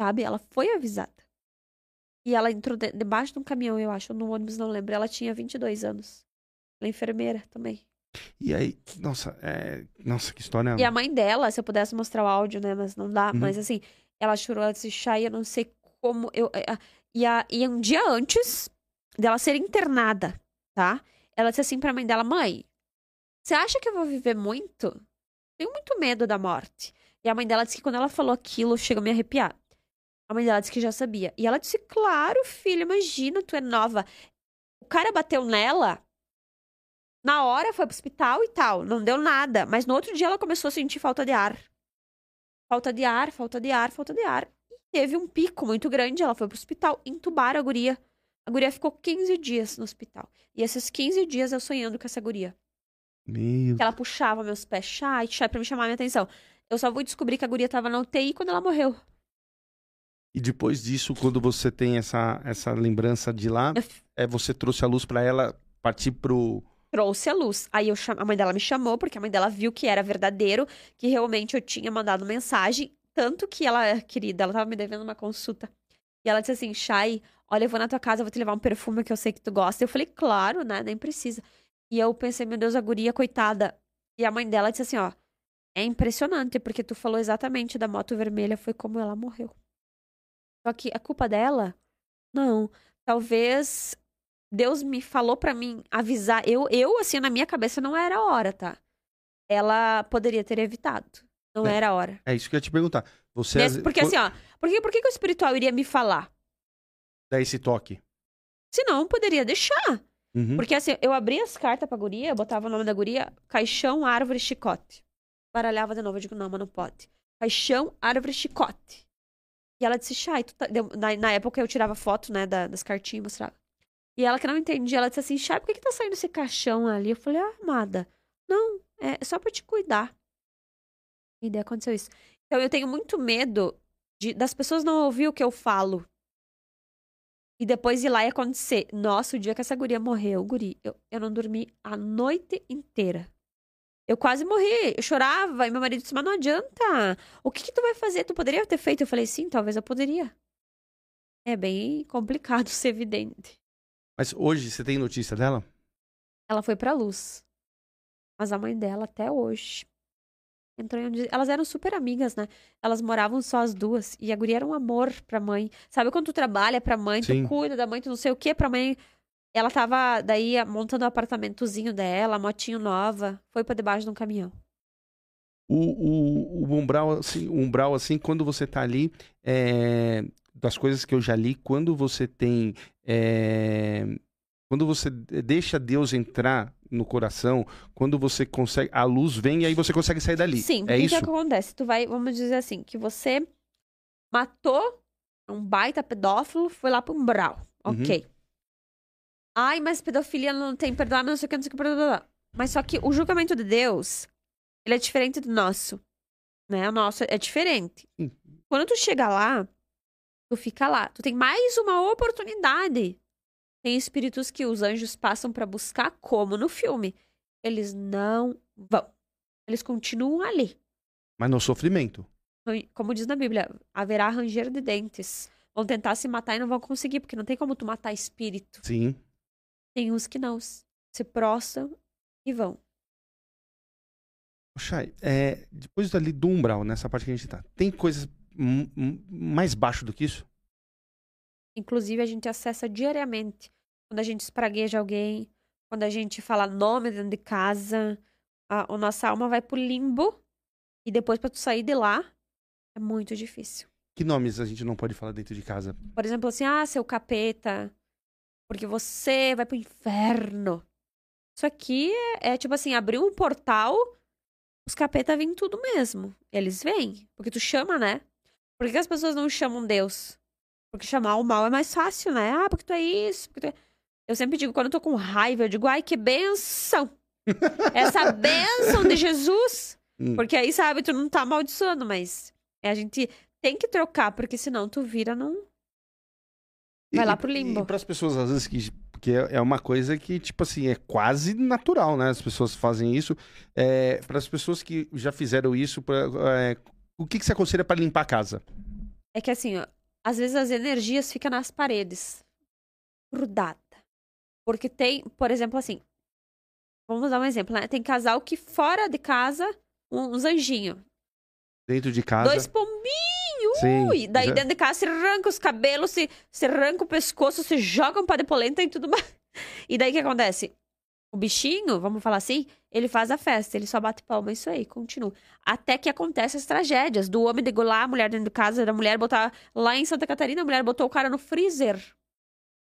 Sabe? Ela foi avisada. E ela entrou de- debaixo de um caminhão, eu acho, no ônibus, não lembro. Ela tinha 22 anos. Ela é enfermeira também.
E aí, nossa, é... nossa, que história.
E a mãe dela, se eu pudesse mostrar o áudio, né? Mas não dá.
Uhum.
Mas assim, ela chorou, ela disse, Chay, eu não sei como. Eu, é, a- e, a, e um dia antes dela ser internada, tá? Ela disse assim pra mãe dela: Mãe, você acha que eu vou viver muito? Tenho muito medo da morte. E a mãe dela disse que quando ela falou aquilo, chegou a me arrepiar. A mãe dela disse que já sabia. E ela disse: Claro, filha, imagina, tu é nova. O cara bateu nela. Na hora foi pro hospital e tal, não deu nada. Mas no outro dia ela começou a sentir falta de ar. Falta de ar, falta de ar, falta de ar. E teve um pico muito grande, ela foi pro hospital, entubaram a guria. A guria ficou 15 dias no hospital. E esses 15 dias eu sonhando com essa guria.
Meu
Que ela puxava meus pés, chai, chai, pra me chamar a minha atenção. Eu só vou descobrir que a guria tava na UTI quando ela morreu.
E depois disso, quando você tem essa, essa lembrança de lá,
Eu
é você trouxe a luz pra ela partir pro.
Trouxe a luz. Aí eu cham... a mãe dela me chamou, porque a mãe dela viu que era verdadeiro, que realmente eu tinha mandado mensagem. Tanto que ela, querida, ela tava me devendo uma consulta. E ela disse assim: Chay, olha, eu vou na tua casa, vou te levar um perfume que eu sei que tu gosta. Eu falei, claro, né? Nem precisa. E eu pensei, meu Deus, a guria, coitada. E a mãe dela disse assim: ó, é impressionante, porque tu falou exatamente da moto vermelha, foi como ela morreu. Só que a culpa dela? Não. Talvez Deus me falou pra mim avisar. Eu, eu, assim, na minha cabeça não era a hora, tá? Ela poderia ter evitado. Não é. era a hora.
É isso que eu ia te perguntar. Você
Nesse, porque assim, ó, por que, por que, que o espiritual iria me falar?
Dá esse toque.
Se não, poderia deixar.
Uhum.
Porque assim, eu abria as cartas pra guria, eu botava o nome da guria, caixão, árvore, chicote. Baralhava de novo, eu digo, não, mas não pode. Caixão, árvore, chicote. E ela disse, Chay, tá... na, na, época eu tirava foto, né, da, das cartinhas e mostrava. E ela que não entendia, ela disse assim, Chay, por que, que tá saindo esse caixão ali? Eu falei, ah, amada, não, é só pra te cuidar. E daí aconteceu isso. Então eu tenho muito medo de, das pessoas não ouvir o que eu falo. E depois ir lá e acontecer. Nossa, o dia que essa guria morreu, guri, eu, eu não dormi a noite inteira. Eu quase morri, eu chorava, e meu marido disse, mas não adianta. O que, que tu vai fazer? Tu poderia ter feito? Eu falei, sim, talvez eu poderia. É bem complicado ser evidente.
Mas hoje você tem notícia dela?
Ela foi pra luz. Mas a mãe dela, até hoje, entrou em onde... Elas eram super amigas, né? Elas moravam só as duas. E a guria era um amor pra mãe. Sabe quando tu trabalha pra mãe, Sim. tu cuida da mãe, tu não sei o que pra mãe. Ela tava daí montando o um apartamentozinho dela, motinho nova. Foi pra debaixo de um caminhão.
O, o, o umbral, assim, o umbral, assim, quando você tá ali, é, das coisas que eu já li, quando você tem. É, quando você deixa Deus entrar no coração, quando você consegue. A luz vem e aí você consegue sair dali.
Sim,
é isso
que acontece? Tu vai, vamos dizer assim, que você matou um baita pedófilo, foi lá pro umbral. Uhum. Ok. Ai, mas pedofilia não tem perdão, não sei o que, não sei o que, blá, Mas só que o julgamento de Deus, ele é diferente do nosso. Né? O nosso é diferente. Uhum. Quando tu chega lá, tu fica lá. Tu tem mais uma oportunidade tem espíritos que os anjos passam para buscar, como no filme. Eles não vão. Eles continuam ali.
Mas no sofrimento.
Como diz na Bíblia, haverá ranger de dentes. Vão tentar se matar e não vão conseguir, porque não tem como tu matar espírito.
Sim.
Tem uns que não. Se prostram e vão.
Chay, é, depois dali do umbral, nessa parte que a gente tá, tem coisas mais baixo do que isso?
Inclusive, a gente acessa diariamente quando a gente espragueja alguém, quando a gente fala nome dentro de casa, a, a nossa alma vai pro limbo e depois para tu sair de lá é muito difícil.
Que nomes a gente não pode falar dentro de casa?
Por exemplo, assim, ah, seu capeta, porque você vai pro inferno. Isso aqui é, é tipo assim, abrir um portal, os capeta vêm tudo mesmo. Eles vêm, porque tu chama, né? Por que as pessoas não chamam Deus? Porque chamar o mal é mais fácil, né? Ah, porque tu é isso, porque tu é... Eu sempre digo, quando eu tô com raiva, eu digo, ai, que benção! Essa benção de Jesus! Hum. Porque aí, sabe, tu não tá amaldiçoando, mas a gente tem que trocar, porque senão tu vira num. Vai e, lá pro limbo.
E pras pessoas, às vezes, que, que é, é uma coisa que, tipo assim, é quase natural, né? As pessoas fazem isso. É, para as pessoas que já fizeram isso, pra, é, o que, que você aconselha para limpar a casa?
É que assim, ó, às vezes as energias ficam nas paredes, grudada. Porque tem, por exemplo, assim. Vamos dar um exemplo, né? Tem casal que fora de casa, uns anjinhos.
Dentro de casa.
Dois pombinhos! Sim, ui! Daí já... dentro de casa se arranca os cabelos, se, se arranca o pescoço, se joga um pá de polenta e tudo mais. E daí o que acontece? O bichinho, vamos falar assim, ele faz a festa, ele só bate palma, isso aí, continua. Até que acontecem as tragédias do homem degolar a mulher dentro de casa, da mulher botar. Lá em Santa Catarina, a mulher botou o cara no freezer.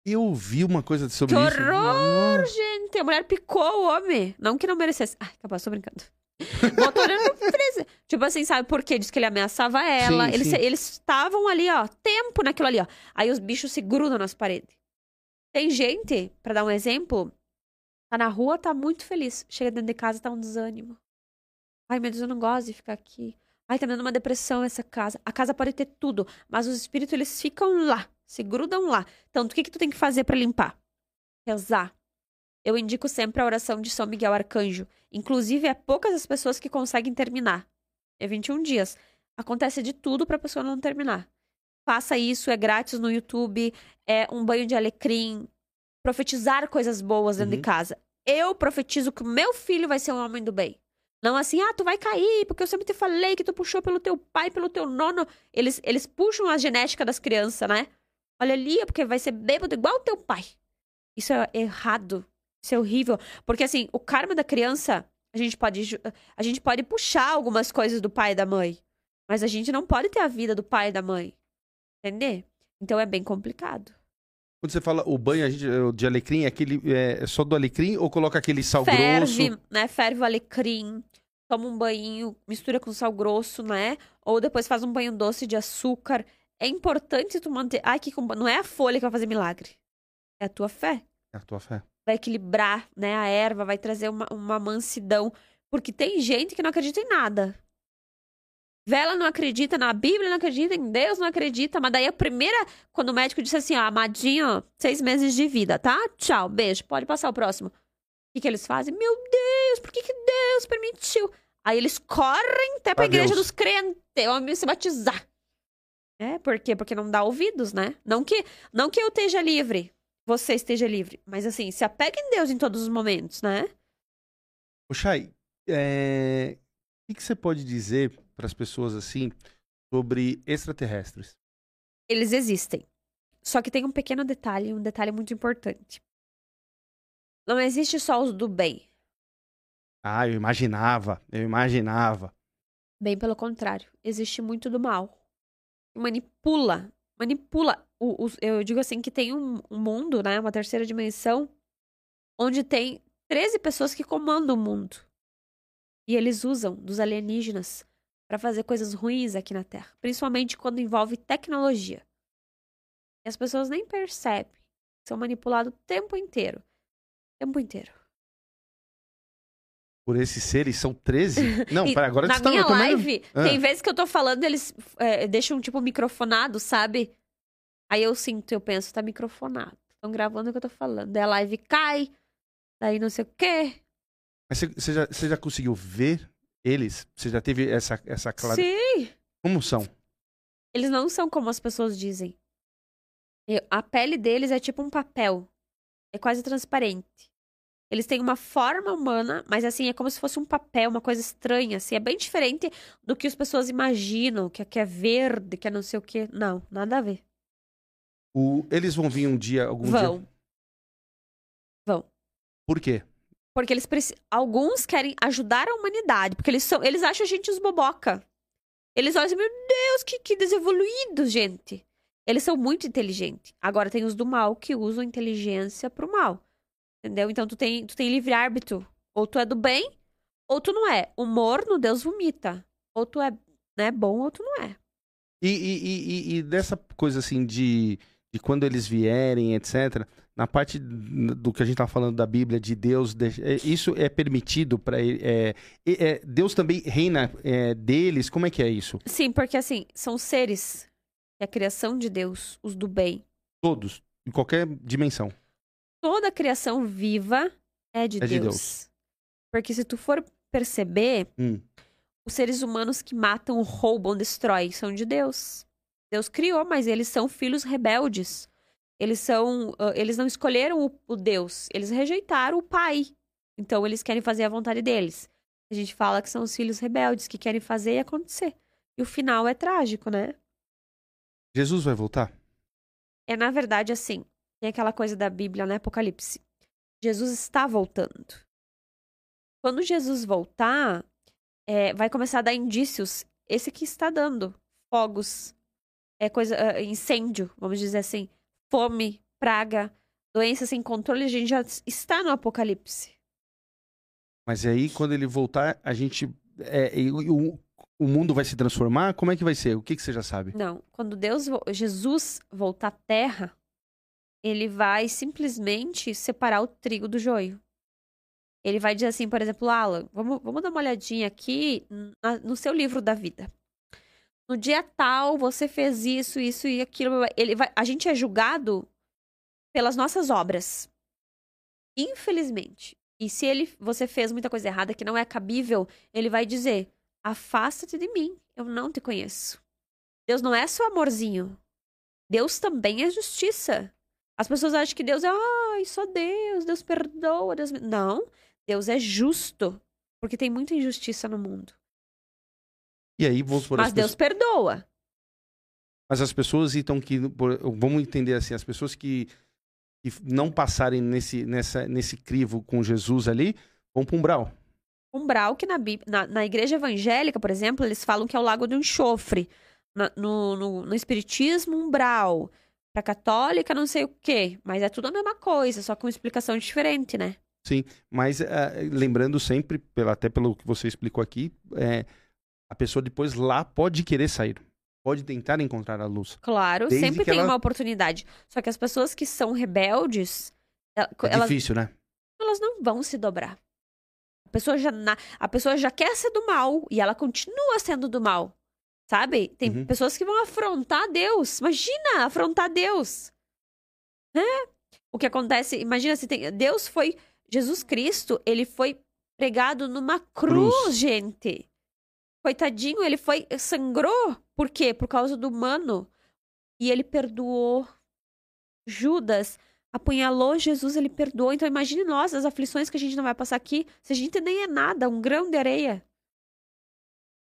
Eu vi uma coisa sobre
que
isso.
Que horror, gente! A mulher picou o homem. Não que não merecesse. Ai, acabou, tô brincando. Botou ele no freezer. Tipo assim, sabe por quê? Diz que ele ameaçava ela. Sim, eles, sim. eles estavam ali, ó, tempo naquilo ali, ó. Aí os bichos se grudam nas paredes. Tem gente, para dar um exemplo, tá na rua, tá muito feliz. Chega dentro de casa, tá um desânimo. Ai, meu Deus, eu não gosto de ficar aqui. Ai, tá me dando uma depressão essa casa. A casa pode ter tudo, mas os espíritos, eles ficam lá se grudam lá. Então, o que, que tu tem que fazer para limpar? Rezar. Eu indico sempre a oração de São Miguel Arcanjo. Inclusive, é poucas as pessoas que conseguem terminar. É 21 dias. Acontece de tudo para a pessoa não terminar. Faça isso, é grátis no YouTube, é um banho de alecrim, profetizar coisas boas dentro uhum. de casa. Eu profetizo que o meu filho vai ser um homem do bem. Não assim, ah, tu vai cair, porque eu sempre te falei que tu puxou pelo teu pai, pelo teu nono. Eles, eles puxam a genética das crianças, né? Olha ali, é porque vai ser bêbado igual o teu pai. Isso é errado. Isso é horrível. Porque, assim, o karma da criança, A gente pode, a gente pode puxar algumas coisas do pai e da mãe. Mas a gente não pode ter a vida do pai e da mãe. Entender? Então é bem complicado.
Quando você fala o banho a gente, de alecrim, é, aquele, é só do alecrim ou coloca aquele sal
Ferve,
grosso?
né? Ferve o alecrim, toma um banho, mistura com sal grosso, né? Ou depois faz um banho doce de açúcar. É importante tu manter. Ai, que não é a folha que vai fazer milagre. É a tua fé.
É a tua fé.
Vai equilibrar, né? A erva, vai trazer uma, uma mansidão. Porque tem gente que não acredita em nada. Vela não acredita na Bíblia, não acredita em Deus, não acredita. Mas daí a primeira, quando o médico disse assim, ó, amadinho, seis meses de vida, tá? Tchau, beijo, pode passar o próximo. O que, que eles fazem? Meu Deus, por que, que Deus permitiu? Aí eles correm até pra igreja dos crentes, homem se batizar. É, por quê? Porque não dá ouvidos, né? Não que, não que eu esteja livre, você esteja livre. Mas assim, se apega em Deus em todos os momentos, né?
O Chay, é... o que, que você pode dizer para as pessoas assim sobre extraterrestres?
Eles existem. Só que tem um pequeno detalhe, um detalhe muito importante. Não existe só os do bem.
Ah, eu imaginava, eu imaginava.
Bem pelo contrário, existe muito do mal. Manipula, manipula. O, o, eu digo assim que tem um, um mundo, né, uma terceira dimensão, onde tem 13 pessoas que comandam o mundo. E eles usam dos alienígenas para fazer coisas ruins aqui na Terra, principalmente quando envolve tecnologia. E as pessoas nem percebem. São manipulados o tempo inteiro. O tempo inteiro.
Por esses seres são 13? Não, para agora
Na minha live, ah. tem vezes que eu tô falando, eles é, deixam tipo microfonado, sabe? Aí eu sinto, eu penso, tá microfonado. Estão gravando o que eu tô falando. Daí a live cai, daí não sei o quê.
Mas você já, você já conseguiu ver eles? Você já teve essa, essa clara...
Sim!
Como são?
Eles não são como as pessoas dizem. A pele deles é tipo um papel. É quase transparente. Eles têm uma forma humana, mas assim, é como se fosse um papel, uma coisa estranha, assim. É bem diferente do que as pessoas imaginam, que, que é verde, que é não sei o quê. Não, nada a ver.
O... Eles vão vir um dia, algum
vão.
dia?
Vão.
Por quê?
Porque eles precisam. Alguns querem ajudar a humanidade, porque eles são. Eles acham a gente os boboca. Eles olham assim, meu Deus, que, que desevoluído, gente. Eles são muito inteligentes. Agora tem os do mal que usam inteligência pro mal. Entendeu? Então tu tem, tu tem livre-árbitro. Ou tu é do bem, ou tu não é. Humor no Deus vomita. Ou tu é né, bom, ou tu não é.
E, e, e, e dessa coisa assim de, de quando eles vierem, etc na parte do que a gente está falando da Bíblia, de Deus, é, isso é permitido para é, é, Deus também reina é, deles? Como é que é isso?
Sim, porque assim, são seres, é a criação de Deus, os do bem.
Todos, em qualquer dimensão.
Toda a criação viva é de,
é
Deus.
de Deus.
Porque se tu for perceber,
hum.
os seres humanos que matam, roubam, destroem, são de Deus. Deus criou, mas eles são filhos rebeldes. Eles são. Uh, eles não escolheram o, o, Deus, eles rejeitaram o Pai. Então eles querem fazer a vontade deles. A gente fala que são os filhos rebeldes que querem fazer e acontecer. E o final é trágico, né?
Jesus vai voltar?
É, na verdade, assim. Tem aquela coisa da Bíblia, né? Apocalipse. Jesus está voltando. Quando Jesus voltar, é, vai começar a dar indícios. Esse que está dando. Fogos. É coisa. Uh, incêndio, vamos dizer assim fome, praga, doença sem controle, a gente já está no apocalipse.
Mas aí, quando ele voltar, a gente. É, o, o mundo vai se transformar? Como é que vai ser? O que, que você já sabe?
Não. Quando Deus, Jesus voltar à terra, ele vai simplesmente separar o trigo do joio. Ele vai dizer assim, por exemplo, Alan, vamos, vamos dar uma olhadinha aqui no seu livro da vida no dia tal você fez isso, isso e aquilo. Ele vai, a gente é julgado pelas nossas obras. Infelizmente. E se ele, você fez muita coisa errada que não é cabível, ele vai dizer: afasta-te de mim, eu não te conheço. Deus não é só amorzinho. Deus também é justiça. As pessoas acham que Deus é, ai, só Deus, Deus perdoa, Deus. Não, Deus é justo, porque tem muita injustiça no mundo.
E aí, vamos
por Mas Deus pessoas... perdoa.
Mas as pessoas então que vamos entender assim, as pessoas que, que não passarem nesse nessa nesse crivo com Jesus ali, vão para um umbral.
umbral, que na, na, na, igreja evangélica, por exemplo, eles falam que é o lago do enxofre. Na, no, no, no espiritismo, umbral. Pra católica, não sei o quê. Mas é tudo a mesma coisa, só com explicação diferente, né?
Sim, mas uh, lembrando sempre, pela, até pelo que você explicou aqui, é, a pessoa depois lá pode querer sair. Pode tentar encontrar a luz.
Claro, sempre tem ela... uma oportunidade. Só que as pessoas que são rebeldes.
É elas, difícil, né?
Elas não vão se dobrar. A pessoa, já, a pessoa já quer ser do mal e ela continua sendo do mal. Sabe? Tem uhum. pessoas que vão afrontar Deus. Imagina, afrontar Deus. É. O que acontece, imagina se tem. Deus foi. Jesus Cristo, ele foi pregado numa cruz, cruz. gente. Coitadinho, ele foi. sangrou. Por quê? Por causa do humano. E ele perdoou. Judas apunhalou Jesus, ele perdoou. Então imagine nós, as aflições que a gente não vai passar aqui, se a gente nem é nada, um grão de areia.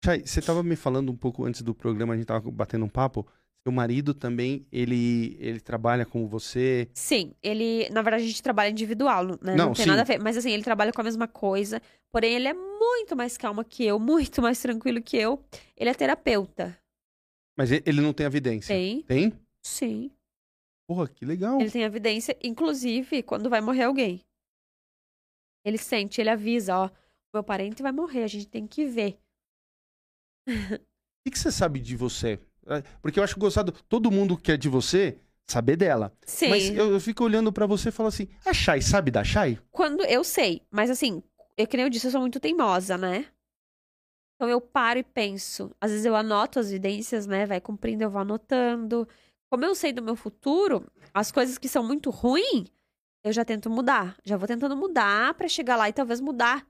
Chay, você estava me falando um pouco antes do programa, a gente estava batendo um papo. Seu marido também, ele, ele trabalha com você?
Sim, ele, na verdade, a gente trabalha individual, né? Não, não tem sim. nada a ver. Mas assim, ele trabalha com a mesma coisa. Porém, ele é muito mais calmo que eu, muito mais tranquilo que eu. Ele é terapeuta.
Mas ele não tem evidência?
Tem.
Tem?
Sim.
Porra, que legal.
Ele tem evidência, inclusive, quando vai morrer alguém. Ele sente, ele avisa, ó, meu parente vai morrer, a gente tem que ver.
O que, você sabe de você? É, porque eu acho gostado, todo mundo quer de você saber dela.
Sim.
Mas eu, eu fico olhando para você e falo assim, a Chay sabe da Chay?
Quando eu sei, mas assim, eu que nem eu disse, eu sou muito teimosa, né? Então eu paro e penso. Às vezes eu anoto as evidências, né? Vai cumprindo, eu vou anotando como eu sei do meu futuro, as coisas que são muito ruins, eu já tento mudar. Já vou tentando mudar para chegar lá e talvez mudar.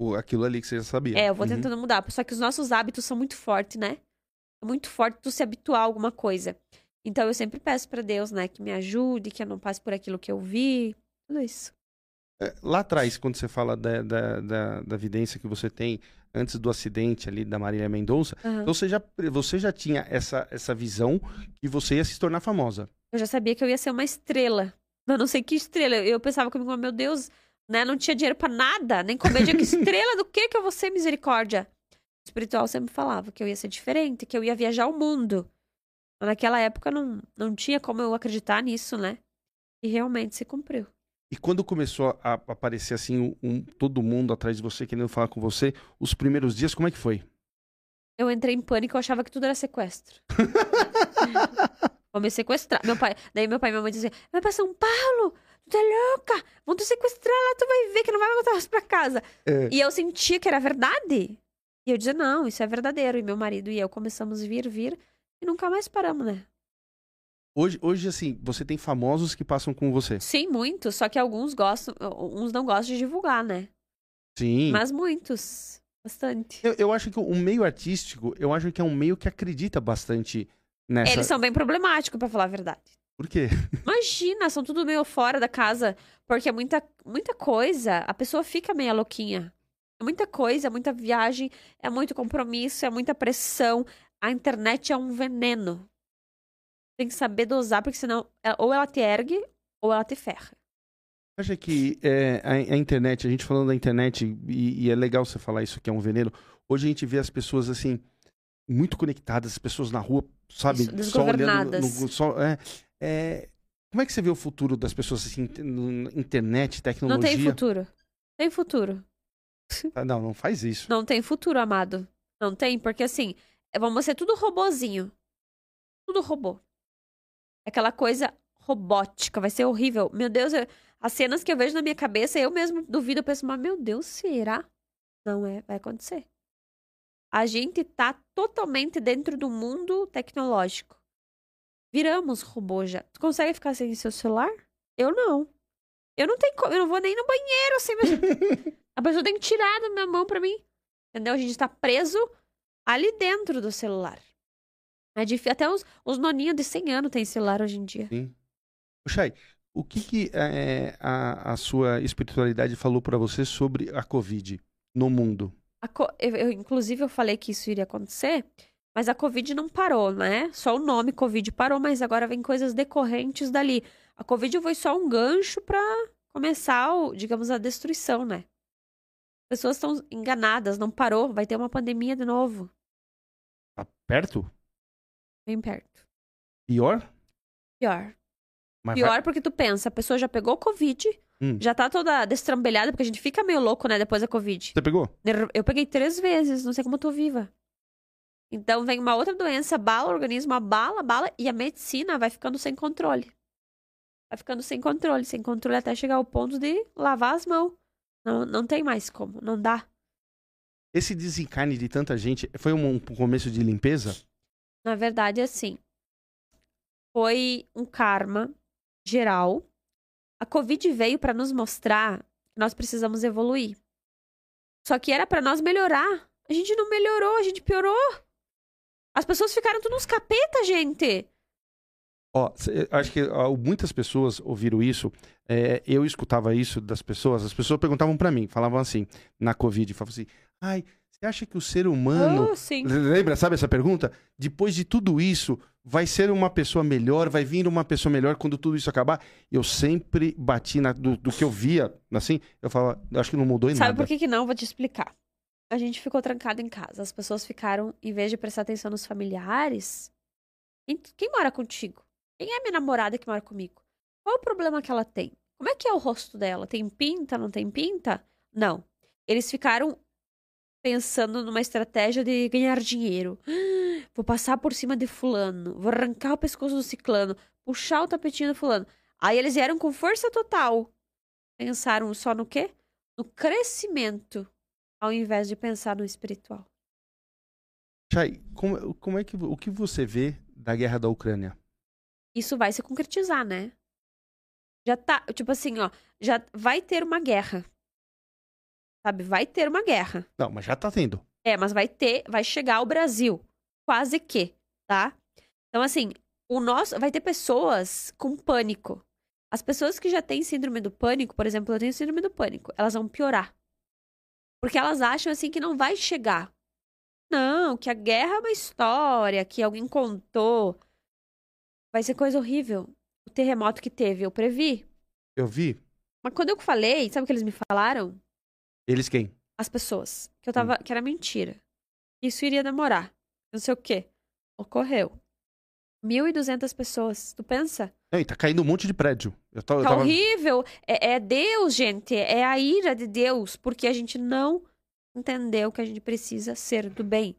O, aquilo ali que você já sabia.
É, eu vou uhum. tentando mudar. Só que os nossos hábitos são muito fortes, né? É muito forte tu se habituar a alguma coisa. Então eu sempre peço para Deus, né, que me ajude, que eu não passe por aquilo que eu vi. Tudo isso.
É, lá atrás, quando você fala da, da, da, da evidência que você tem, antes do acidente ali da Marília Mendonça, uhum. você, já, você já tinha essa, essa visão que você ia se tornar famosa.
Eu já sabia que eu ia ser uma estrela. Eu não sei que estrela. Eu pensava comigo, meu Deus, né? Não tinha dinheiro para nada, nem comédia. que estrela do que que eu vou ser misericórdia? O espiritual sempre falava que eu ia ser diferente, que eu ia viajar o mundo. Mas naquela época não, não tinha como eu acreditar nisso, né? E realmente se cumpriu.
E quando começou a aparecer assim, um, todo mundo atrás de você, querendo falar com você, os primeiros dias, como é que foi?
Eu entrei em pânico, eu achava que tudo era sequestro. Vão me sequestrar. Meu pai, daí meu pai e minha mãe diziam, vai pra São Paulo, tu é louca, vão te sequestrar lá, tu vai ver que não vai voltar mais pra casa. É. E eu sentia que era verdade. E eu dizia, não, isso é verdadeiro. E meu marido e eu começamos a vir, vir, e nunca mais paramos, né?
Hoje, hoje, assim, você tem famosos que passam com você.
Sim, muitos. Só que alguns gostam, uns não gostam de divulgar, né?
Sim.
Mas muitos. Bastante.
Eu, eu acho que o meio artístico, eu acho que é um meio que acredita bastante nessa.
Eles são bem problemáticos, para falar a verdade.
Por quê?
Imagina, são tudo meio fora da casa. Porque é muita, muita coisa. A pessoa fica meio louquinha. É muita coisa, é muita viagem, é muito compromisso, é muita pressão. A internet é um veneno tem que saber dosar, porque senão é, ou ela te ergue ou ela te ferra.
Acha que é, a, a, internet, a gente falando da internet, e, e, é legal você falar isso que é um veneno. Hoje a gente vê as pessoas assim, muito conectadas, as pessoas na rua, sabe? Isso,
só olhando.
No, só, é, é, como é que você vê o futuro das pessoas assim, internet, tecnologia?
Não tem futuro. Tem futuro.
Ah, não, não faz isso.
Não tem futuro, amado. Não tem, porque assim, vamos ser tudo robozinho. Tudo robô aquela coisa robótica, vai ser horrível. Meu Deus, eu, as cenas que eu vejo na minha cabeça, eu mesmo duvido, eu penso, mas meu Deus, será? Não é, vai acontecer. A gente tá totalmente dentro do mundo tecnológico. Viramos robô já. Tu consegue ficar sem seu celular? Eu não. Eu não tenho como, eu não vou nem no banheiro assim, mas... a pessoa tem que tirar da minha mão pra mim. Entendeu? A gente tá preso ali dentro do celular. É difícil. Até os, os noninhos de 100 anos têm celular hoje em dia.
Sim. O que, que é, a, a sua espiritualidade falou para você sobre a Covid no mundo?
Co eu, eu, inclusive, eu falei que isso iria acontecer, mas a Covid não parou, né? Só o nome Covid parou, mas agora vem coisas decorrentes dali. A Covid foi só um gancho para começar, o, digamos, a destruição, né? Pessoas estão enganadas, não parou, vai ter uma pandemia de novo.
Tá perto?
Bem perto.
Pior?
Pior. Mas Pior vai... porque tu pensa, a pessoa já pegou Covid, hum. já tá toda destrambelhada, porque a gente fica meio louco, né, depois da Covid.
Você pegou?
Eu peguei três vezes, não sei como eu tô viva. Então vem uma outra doença, bala o organismo, abala, bala, e a medicina vai ficando sem controle. Vai ficando sem controle, sem controle até chegar ao ponto de lavar as mãos. Não, não tem mais como, não dá.
Esse desencarne de tanta gente foi um, um começo de limpeza?
Na verdade, assim. Foi um karma geral. A Covid veio para nos mostrar que nós precisamos evoluir. Só que era para nós melhorar. A gente não melhorou, a gente piorou. As pessoas ficaram tudo uns capeta, gente.
Ó, acho que muitas pessoas ouviram isso. É, eu escutava isso das pessoas. As pessoas perguntavam para mim, falavam assim, na Covid, falavam assim: ai, você acha que o ser humano. Oh, lembra, sabe essa pergunta? Depois de tudo isso, vai ser uma pessoa melhor, vai vir uma pessoa melhor quando tudo isso acabar? Eu sempre bati na, do, do que eu via, assim, eu falava, acho que não mudou em
sabe
nada.
Sabe por que, que não? Vou te explicar a gente ficou trancado em casa. As pessoas ficaram, em vez de prestar atenção nos familiares, quem, quem mora contigo? Quem é minha namorada que mora comigo? Qual é o problema que ela tem? Como é que é o rosto dela? Tem pinta? Não tem pinta? Não. Eles ficaram pensando numa estratégia de ganhar dinheiro. Vou passar por cima de fulano, vou arrancar o pescoço do ciclano, puxar o tapetinho do fulano. Aí eles vieram com força total. Pensaram só no quê? No crescimento ao invés de pensar no espiritual.
Chay, como, como é que o que você vê da guerra da Ucrânia?
Isso vai se concretizar, né? Já tá, tipo assim, ó, já vai ter uma guerra. Sabe? Vai ter uma guerra.
Não, mas já tá tendo.
É, mas vai ter, vai chegar ao Brasil. Quase que, tá? Então, assim, o nosso. Vai ter pessoas com pânico. As pessoas que já têm síndrome do pânico, por exemplo, eu tenho síndrome do pânico, elas vão piorar. Porque elas acham assim que não vai chegar. Não, que a guerra é uma história, que alguém contou. Vai ser coisa horrível. O terremoto que teve, eu previ.
Eu vi.
Mas quando eu falei, sabe o que eles me falaram?
Eles quem?
As pessoas. Que eu tava. Hum. que era mentira. Isso iria demorar. Não sei o quê. Ocorreu. 1.200 pessoas. Tu pensa?
Não, e tá caindo um monte de prédio.
Eu tô, tá eu tava... horrível. É, é, Deus, gente. É a ira de Deus. Porque a gente não entendeu que a gente precisa ser do bem.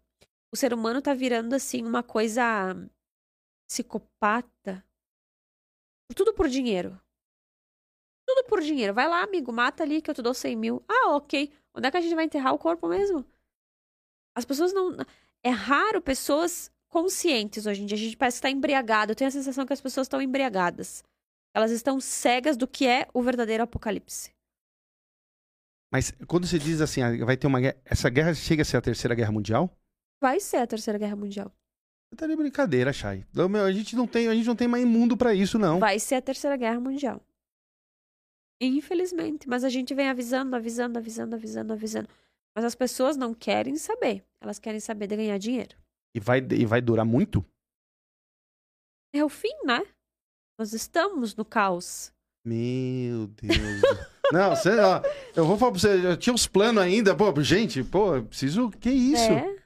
O ser humano tá virando, assim, uma coisa psicopata. Tudo por dinheiro. Tudo por dinheiro. Vai lá, amigo, mata ali que eu te dou 100 mil. Ah, ok. Onde é que a gente vai enterrar o corpo mesmo? As pessoas não. É raro pessoas conscientes hoje em dia. A gente parece estar tá embriagado. Eu tenho a sensação que as pessoas estão embriagadas. Elas estão cegas do que é o verdadeiro apocalipse.
Mas quando você diz assim, ah, vai ter uma guerra, essa guerra chega a ser a terceira guerra mundial?
Vai ser a terceira guerra mundial.
Você tá de brincadeira, Chay. A gente não tem, a gente não tem mais mundo para isso não.
Vai ser a terceira guerra mundial. Infelizmente, mas a gente vem avisando, avisando, avisando, avisando, avisando. Mas as pessoas não querem saber. Elas querem saber de ganhar dinheiro.
E vai, e vai durar muito?
É o fim, né? Nós estamos no caos.
Meu Deus. Não, você, ó, eu vou falar pra você, eu tinha uns planos ainda, pô, gente, pô, eu preciso. Que isso? É.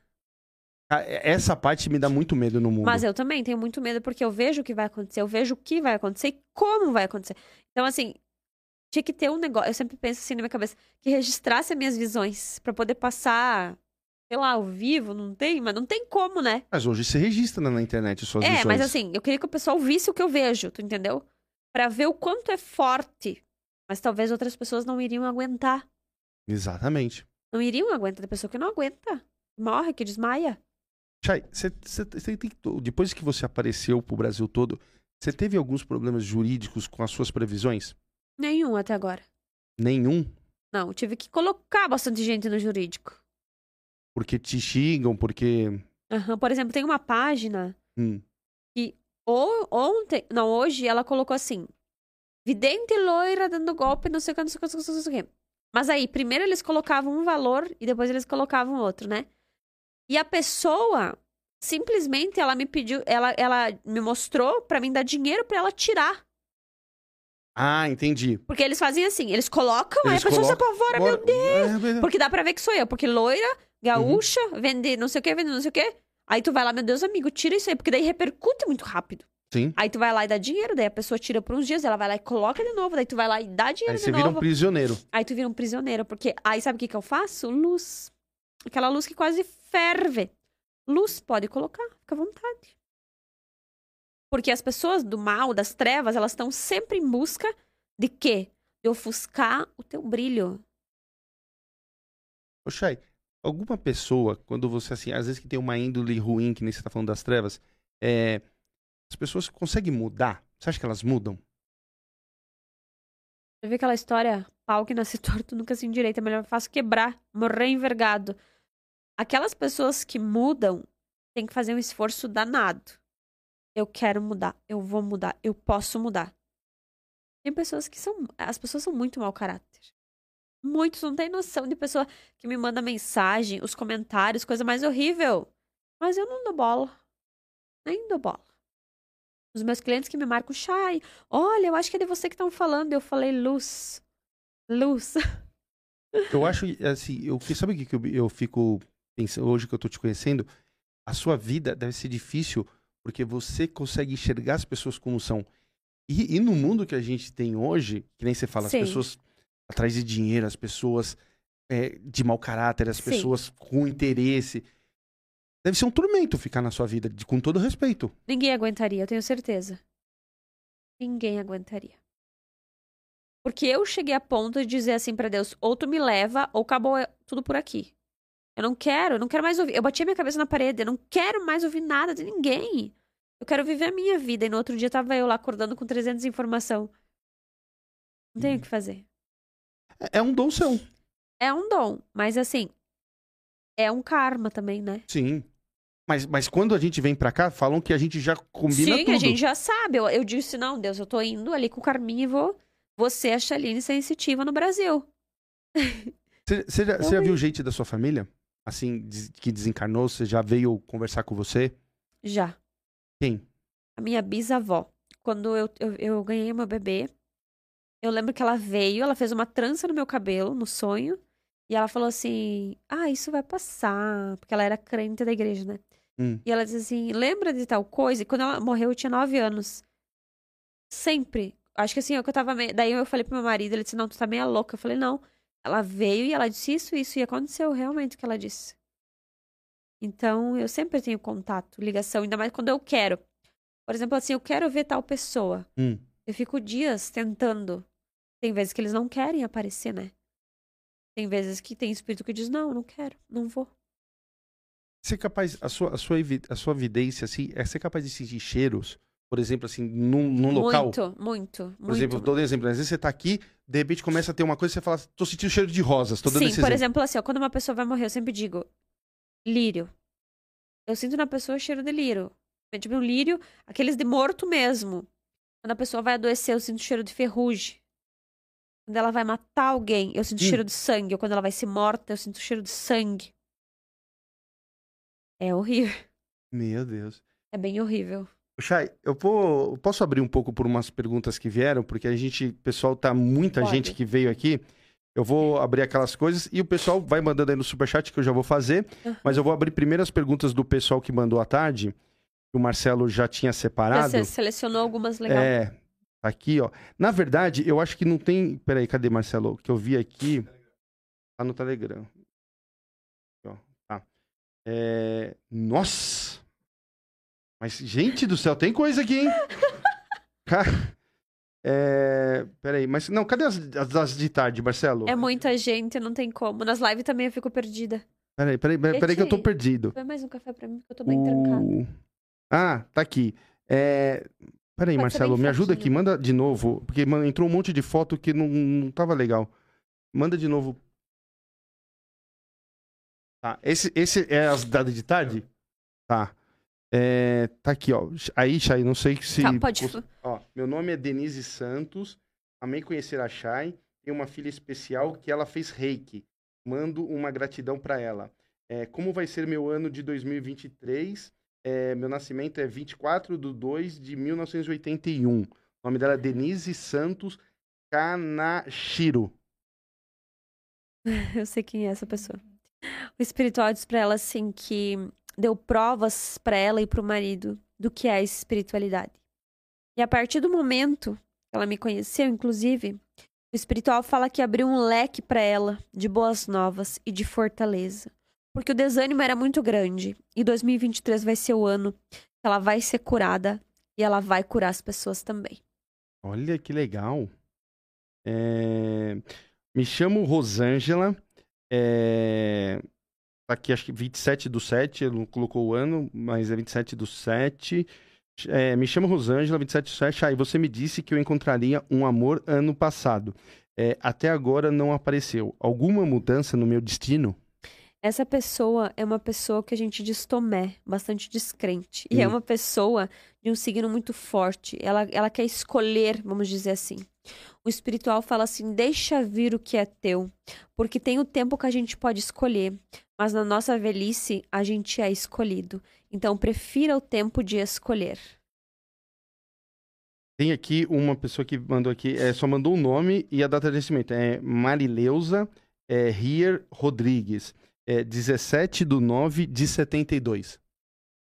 Ah, é, essa parte me dá muito medo no mundo.
Mas eu também tenho muito medo porque eu vejo o que vai acontecer, eu vejo o que vai acontecer e como vai acontecer. Então, assim, tinha que ter um negócio. Eu sempre penso assim na minha cabeça que registrasse as minhas visões para poder passar sei lá, ao vivo, não tem, mas não tem como, né?
Mas hoje você registra na internet suas
é,
visões.
É, mas assim, eu queria que o pessoal visse o que eu vejo, tu entendeu? Para ver o quanto é forte. Mas talvez outras pessoas não iriam aguentar.
Exatamente.
Não iriam aguentar. Tem pessoa que não aguenta. Morre, que desmaia.
Chay, cê, cê, cê tem, depois que você apareceu pro Brasil todo, você teve alguns problemas jurídicos com as suas previsões?
Nenhum até agora.
Nenhum?
Não, tive que colocar bastante gente no jurídico.
Porque te xingam, porque.
Uhum. Por exemplo, tem uma página
hum.
que ou, ontem, não, hoje ela colocou assim: vidente loira dando golpe, não sei o que, não sei o que, não sei o que. Mas aí, primeiro eles colocavam um valor e depois eles colocavam outro, né? E a pessoa simplesmente ela me pediu, ela, ela me mostrou para mim dar dinheiro para ela tirar.
Ah, entendi.
Porque eles fazem assim, eles colocam, eles aí a pessoa colocam... se apavora, meu Deus! É, porque dá pra ver que sou eu, porque loira, gaúcha, uhum. vende não sei o que, vende não sei o que. Aí tu vai lá, meu Deus, amigo, tira isso aí, porque daí repercute muito rápido.
Sim.
Aí tu vai lá e dá dinheiro, daí a pessoa tira por uns dias, ela vai lá e coloca de novo, daí tu vai lá e dá dinheiro aí de novo. Aí você vira
um prisioneiro.
Aí tu vira um prisioneiro, porque aí sabe o que que eu faço? Luz. Aquela luz que quase ferve. Luz, pode colocar, fica à vontade. Porque as pessoas do mal, das trevas, elas estão sempre em busca de quê? De ofuscar o teu brilho.
Chay, alguma pessoa, quando você, assim, às vezes que tem uma índole ruim, que nem você tá falando das trevas, é... as pessoas conseguem mudar? Você acha que elas mudam?
Você vê aquela história, pau que nasce torto nunca se endireita, melhor faço quebrar, morrer envergado. Aquelas pessoas que mudam têm que fazer um esforço danado. Eu quero mudar, eu vou mudar, eu posso mudar. Tem pessoas que são. As pessoas são muito mau caráter. Muitos não têm noção de pessoa que me manda mensagem, os comentários, coisa mais horrível. Mas eu não dou bola. Nem dou bola. Os meus clientes que me marcam, Chay, olha, eu acho que é de você que estão falando. Eu falei, luz. Luz.
Eu acho, assim, eu, sabe o que eu, eu fico pensando, hoje que eu tô te conhecendo? A sua vida deve ser difícil porque você consegue enxergar as pessoas como são. E, e no mundo que a gente tem hoje, que nem você fala, Sim. as pessoas atrás de dinheiro, as pessoas é, de mau caráter, as Sim. pessoas com interesse. Deve ser um tormento ficar na sua vida, de, com todo respeito.
Ninguém aguentaria, eu tenho certeza. Ninguém aguentaria. Porque eu cheguei a ponto de dizer assim para Deus: ou tu me leva, ou acabou tudo por aqui. Eu não quero, eu não quero mais ouvir. Eu bati a minha cabeça na parede, eu não quero mais ouvir nada de ninguém. Eu quero viver a minha vida. E no outro dia tava eu lá acordando com 300 informação. Não tenho o que fazer.
É, é um dom seu.
É um dom, mas assim, é um karma também, né?
Sim. Mas, mas quando a gente vem pra cá, falam que a gente já combina
Sim,
tudo.
a gente já sabe. Eu, eu disse, não, Deus, eu tô indo ali com o Carminho e vou, vou ser a Chaline sensitiva no Brasil.
Você já, já viu gente da sua família? Assim, que desencarnou, você já veio conversar com você?
Já.
Quem?
A minha bisavó. Quando eu, eu, eu ganhei meu bebê, eu lembro que ela veio, ela fez uma trança no meu cabelo, no sonho, e ela falou assim: Ah, isso vai passar. Porque ela era crente da igreja, né? Hum. E ela disse assim: Lembra de tal coisa? E quando ela morreu, eu tinha nove anos. Sempre. Acho que assim, eu, que eu tava meio... Daí eu falei pro meu marido, ele disse: Não, tu tá meio louca. Eu falei: Não. Ela veio e ela disse isso, isso, e aconteceu realmente o que ela disse. Então, eu sempre tenho contato, ligação, ainda mais quando eu quero. Por exemplo, assim, eu quero ver tal pessoa.
Hum.
Eu fico dias tentando. Tem vezes que eles não querem aparecer, né? Tem vezes que tem espírito que diz, não, não quero, não vou.
Ser capaz, a sua, a sua, a sua evidência, assim, é ser capaz de sentir cheiros por exemplo, assim, num, num local.
Muito, muito.
Por
muito.
exemplo, dou um exemplo. Às vezes você tá aqui, de repente começa a ter uma coisa e você fala, tô sentindo cheiro de rosas, tô dando
Sim, por
exemplo.
exemplo, assim, ó, quando uma pessoa vai morrer, eu sempre digo, lírio. Eu sinto na pessoa cheiro de lírio. É tipo um lírio, aqueles de morto mesmo. Quando a pessoa vai adoecer, eu sinto cheiro de ferrugem. Quando ela vai matar alguém, eu sinto hum. cheiro de sangue. Ou quando ela vai ser morta, eu sinto cheiro de sangue. É horrível.
Meu Deus.
É bem horrível.
Chay, eu vou, posso abrir um pouco por umas perguntas que vieram, porque a gente, pessoal, tá muita Pode. gente que veio aqui. Eu vou abrir aquelas coisas e o pessoal vai mandando aí no superchat que eu já vou fazer. Uhum. Mas eu vou abrir primeiro as perguntas do pessoal que mandou à tarde, que o Marcelo já tinha separado. Você
selecionou algumas legais.
É, tá aqui, ó. Na verdade, eu acho que não tem. Peraí, cadê Marcelo? Que eu vi aqui. Tá no Telegram. Ó, tá. É... Nossa! Mas, gente do céu, tem coisa aqui, hein? é... Peraí, mas não, cadê as, as, as, de tarde, Marcelo?
É muita gente, não tem como. Nas lives também eu fico perdida.
Peraí, peraí, peraí, peraí que eu tô perdido.
Foi mais um café pra mim, que eu tô bem uh... trancado.
Ah, tá aqui. É... Peraí, Pode Marcelo, me ajuda aqui, manda de novo, porque entrou um monte de foto que não, não tava legal. Manda de novo. Tá, esse, esse é as dadas de tarde? Tá. É, tá aqui, ó. Aí, Chay, não sei se. Tá,
pode.
Ó, meu nome é Denise Santos. Amei conhecer a Chay. Tenho uma filha especial que ela fez reiki. Mando uma gratidão para ela. É, como vai ser meu ano de 2023? É, meu nascimento é 24 de 2 de 1981. O nome dela é Denise Santos Kanashiro.
Eu sei quem é essa pessoa. O espiritual diz pra ela assim que deu provas para ela e pro marido do que é a espiritualidade. E a partir do momento que ela me conheceu, inclusive, o espiritual fala que abriu um leque para ela de boas novas e de fortaleza. Porque o desânimo era muito grande. E 2023 vai ser o ano que ela vai ser curada e ela vai curar as pessoas também.
Olha que legal. É... Me chamo Rosângela. É... Tá aqui, acho que 27 do 7, ele não colocou o ano, mas é 27 do 7. É, me chamo Rosângela, 27 do 7. Aí ah, você me disse que eu encontraria um amor ano passado. É, até agora não apareceu. Alguma mudança no meu destino?
Essa pessoa é uma pessoa que a gente diz Tomé, bastante descrente. E é hum. uma pessoa de um signo muito forte. Ela, ela quer escolher, vamos dizer assim. O espiritual fala assim: deixa vir o que é teu, porque tem o tempo que a gente pode escolher, mas na nossa velhice a gente é escolhido. Então prefira o tempo de escolher.
Tem aqui uma pessoa que mandou aqui, é, só mandou o nome e a data de nascimento. É Marileuza é, Rier Rodrigues, é 17 de 9 de 72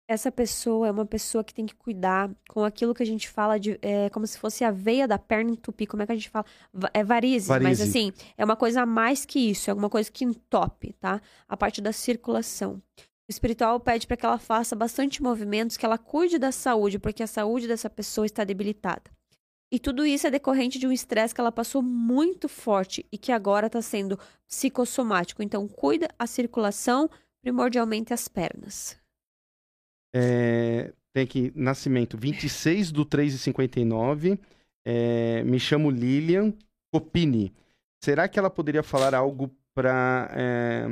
essa pessoa é uma pessoa que tem que cuidar com aquilo que a gente fala de é, como se fosse a veia da perna entupir. Como é que a gente fala? É varize, varize, mas assim, é uma coisa a mais que isso, é alguma coisa que entope, tá? A parte da circulação. O espiritual pede para que ela faça bastante movimentos, que ela cuide da saúde, porque a saúde dessa pessoa está debilitada. E tudo isso é decorrente de um estresse que ela passou muito forte e que agora está sendo psicossomático. Então, cuida a circulação, primordialmente as pernas.
É, tem aqui, nascimento 26 do 3 e 59. É, me chamo Lilian Copini. Será que ela poderia falar algo para é,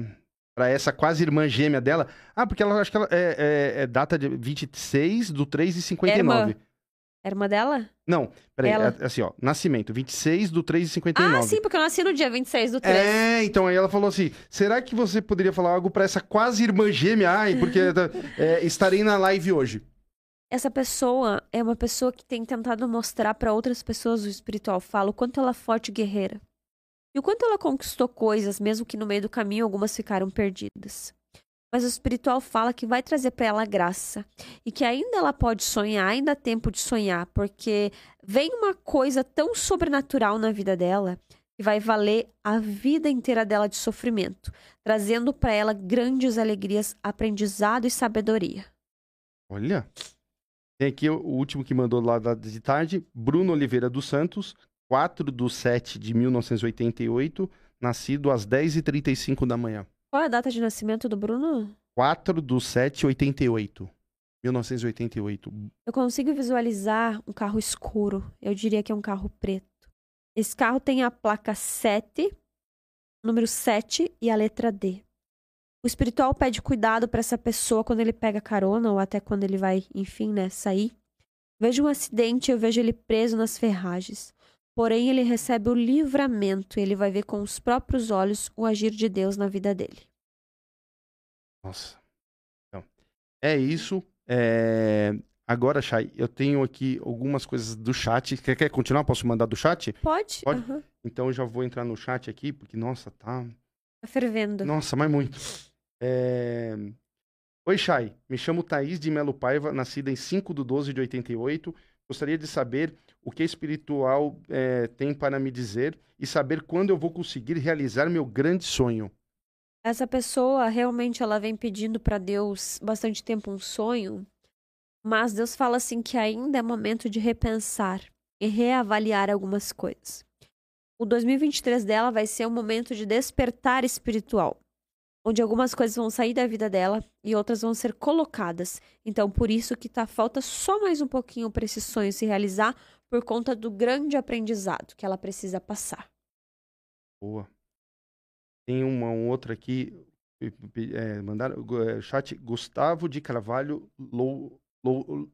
para essa quase irmã gêmea dela? Ah, porque ela acho que ela é, é, é data de 26 do 3 e 59.
Irmã. É irmã dela?
Não, peraí, ela... é, assim, ó, nascimento, 26 do 3 e 59.
Ah, sim, porque eu nasci no dia 26 do 3.
É, então aí ela falou assim, será que você poderia falar algo para essa quase irmã gêmea? Ai, porque é, estarei na live hoje.
Essa pessoa é uma pessoa que tem tentado mostrar para outras pessoas o espiritual. Fala o quanto ela é forte e guerreira. E o quanto ela conquistou coisas, mesmo que no meio do caminho algumas ficaram perdidas. Mas o espiritual fala que vai trazer para ela graça e que ainda ela pode sonhar, ainda há tempo de sonhar, porque vem uma coisa tão sobrenatural na vida dela que vai valer a vida inteira dela de sofrimento, trazendo para ela grandes alegrias, aprendizado e sabedoria.
Olha, tem aqui o último que mandou lá de tarde, Bruno Oliveira dos Santos, 4 de 7 de 1988, nascido às 10h35 da manhã.
Qual é a data de nascimento do Bruno?
4 do 7, 88. 1988.
Eu consigo visualizar um carro escuro. Eu diria que é um carro preto. Esse carro tem a placa 7, número 7 e a letra D. O espiritual pede cuidado para essa pessoa quando ele pega carona ou até quando ele vai, enfim, né, sair. Vejo um acidente, eu vejo ele preso nas ferragens. Porém, ele recebe o livramento e ele vai ver com os próprios olhos o agir de Deus na vida dele.
Nossa. Então, é isso. É... Agora, Chay, eu tenho aqui algumas coisas do chat. Quer, quer continuar? Posso mandar do chat?
Pode.
Pode? Uhum. Então eu já vou entrar no chat aqui, porque, nossa, tá.
Tá fervendo.
Nossa, mas muito. É... Oi, Chay. Me chamo Thaís de Melo Paiva, nascida em 5 de 12 de 88. Gostaria de saber o que espiritual é, tem para me dizer e saber quando eu vou conseguir realizar meu grande sonho.
Essa pessoa realmente ela vem pedindo para Deus bastante tempo um sonho, mas Deus fala assim que ainda é momento de repensar e reavaliar algumas coisas. O 2023 dela vai ser um momento de despertar espiritual onde algumas coisas vão sair da vida dela e outras vão ser colocadas. Então, por isso que tá falta só mais um pouquinho para esse sonho se realizar por conta do grande aprendizado que ela precisa passar.
Boa. Tem uma outra aqui, é, mandaram, é, chat Gustavo de Carvalho Lou, Lou,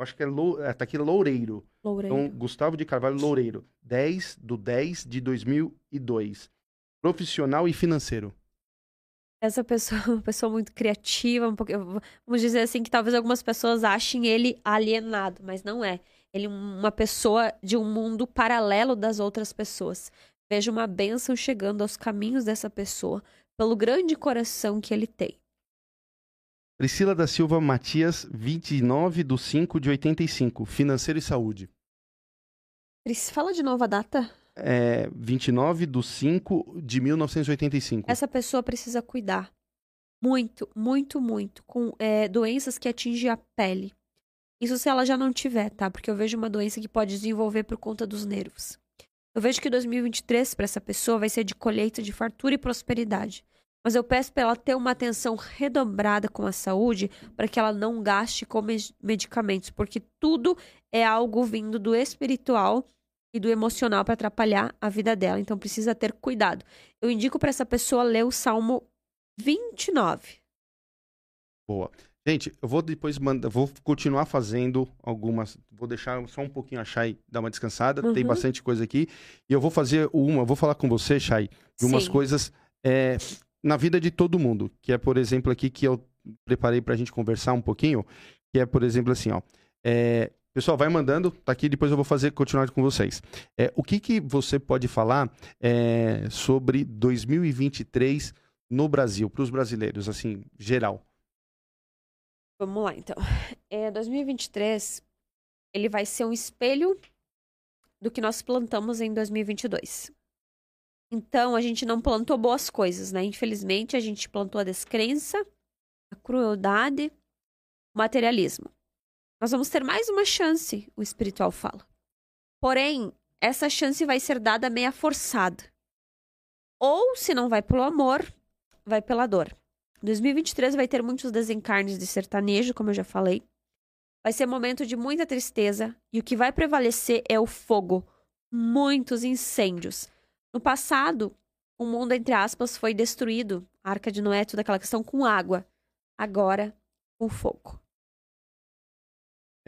acho que é, Lou, é tá aqui Loureiro. Loureiro. Então, Gustavo de Carvalho Loureiro, 10 do 10 de 2002. Profissional e financeiro
essa pessoa é uma pessoa muito criativa, um pouco, vamos dizer assim, que talvez algumas pessoas achem ele alienado, mas não é. Ele é uma pessoa de um mundo paralelo das outras pessoas. Vejo uma bênção chegando aos caminhos dessa pessoa, pelo grande coração que ele tem.
Priscila da Silva Matias, 29 de 5 de 85, Financeiro e Saúde.
Fala de novo a data.
É, 29 de 5 de 1985.
Essa pessoa precisa cuidar muito, muito, muito com é, doenças que atingem a pele. Isso se ela já não tiver, tá? Porque eu vejo uma doença que pode desenvolver por conta dos nervos. Eu vejo que 2023 para essa pessoa vai ser de colheita de fartura e prosperidade. Mas eu peço para ela ter uma atenção redobrada com a saúde para que ela não gaste com medicamentos, porque tudo é algo vindo do espiritual e do emocional para atrapalhar a vida dela. Então precisa ter cuidado. Eu indico para essa pessoa ler o Salmo 29.
Boa. Gente, eu vou depois mandar, vou continuar fazendo algumas, vou deixar só um pouquinho a Chay dar uma descansada, uhum. tem bastante coisa aqui, e eu vou fazer uma, vou falar com você, Chay, de umas Sim. coisas é, na vida de todo mundo, que é, por exemplo, aqui que eu preparei pra gente conversar um pouquinho, que é, por exemplo, assim, ó, é, Pessoal, vai mandando, tá aqui, depois eu vou fazer, continuar com vocês. É, o que, que você pode falar é, sobre 2023 no Brasil, para os brasileiros, assim, geral?
Vamos lá, então. É, 2023, ele vai ser um espelho do que nós plantamos em 2022. Então, a gente não plantou boas coisas, né? Infelizmente, a gente plantou a descrença, a crueldade, o materialismo. Nós vamos ter mais uma chance, o espiritual fala. Porém, essa chance vai ser dada meia forçada. Ou, se não vai pelo amor, vai pela dor. 2023 vai ter muitos desencarnes de sertanejo, como eu já falei. Vai ser momento de muita tristeza e o que vai prevalecer é o fogo. Muitos incêndios. No passado, o mundo, entre aspas, foi destruído. A arca de Noé, toda aquela questão com água. Agora, com fogo.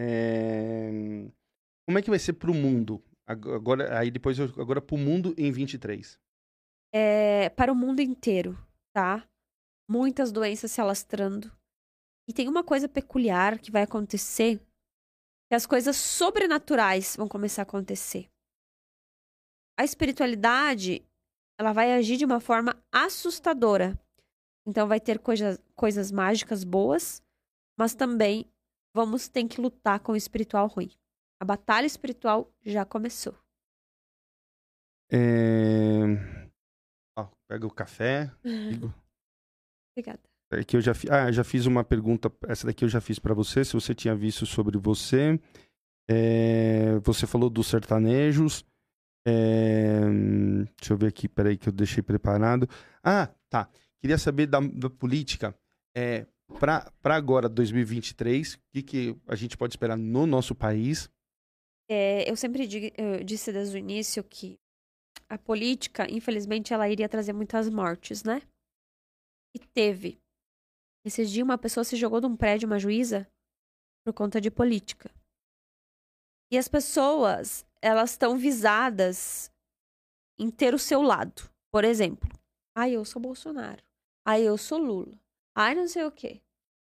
É... Como é que vai ser para o mundo? Agora, aí depois, agora para o mundo em 23.
É, para o mundo inteiro, tá? muitas doenças se alastrando. E tem uma coisa peculiar que vai acontecer, que as coisas sobrenaturais vão começar a acontecer. A espiritualidade, ela vai agir de uma forma assustadora. Então vai ter coisa, coisas mágicas boas, mas também vamos ter que lutar com o espiritual ruim. A batalha espiritual já começou.
É... pega o café.
Obrigada.
É que eu já, ah, já fiz uma pergunta, essa daqui eu já fiz para você, se você tinha visto sobre você. É, você falou dos sertanejos. É, deixa eu ver aqui, peraí que eu deixei preparado. Ah, tá. Queria saber da, da política. É, para agora, 2023, o que, que a gente pode esperar no nosso país?
É, eu sempre eu disse desde o início que a política, infelizmente, ela iria trazer muitas mortes, né? E teve. Esses dias uma pessoa se jogou de um prédio, uma juíza, por conta de política. E as pessoas, elas estão visadas em ter o seu lado. Por exemplo, ai, eu sou Bolsonaro. Ai, eu sou Lula. Ai, não sei o quê.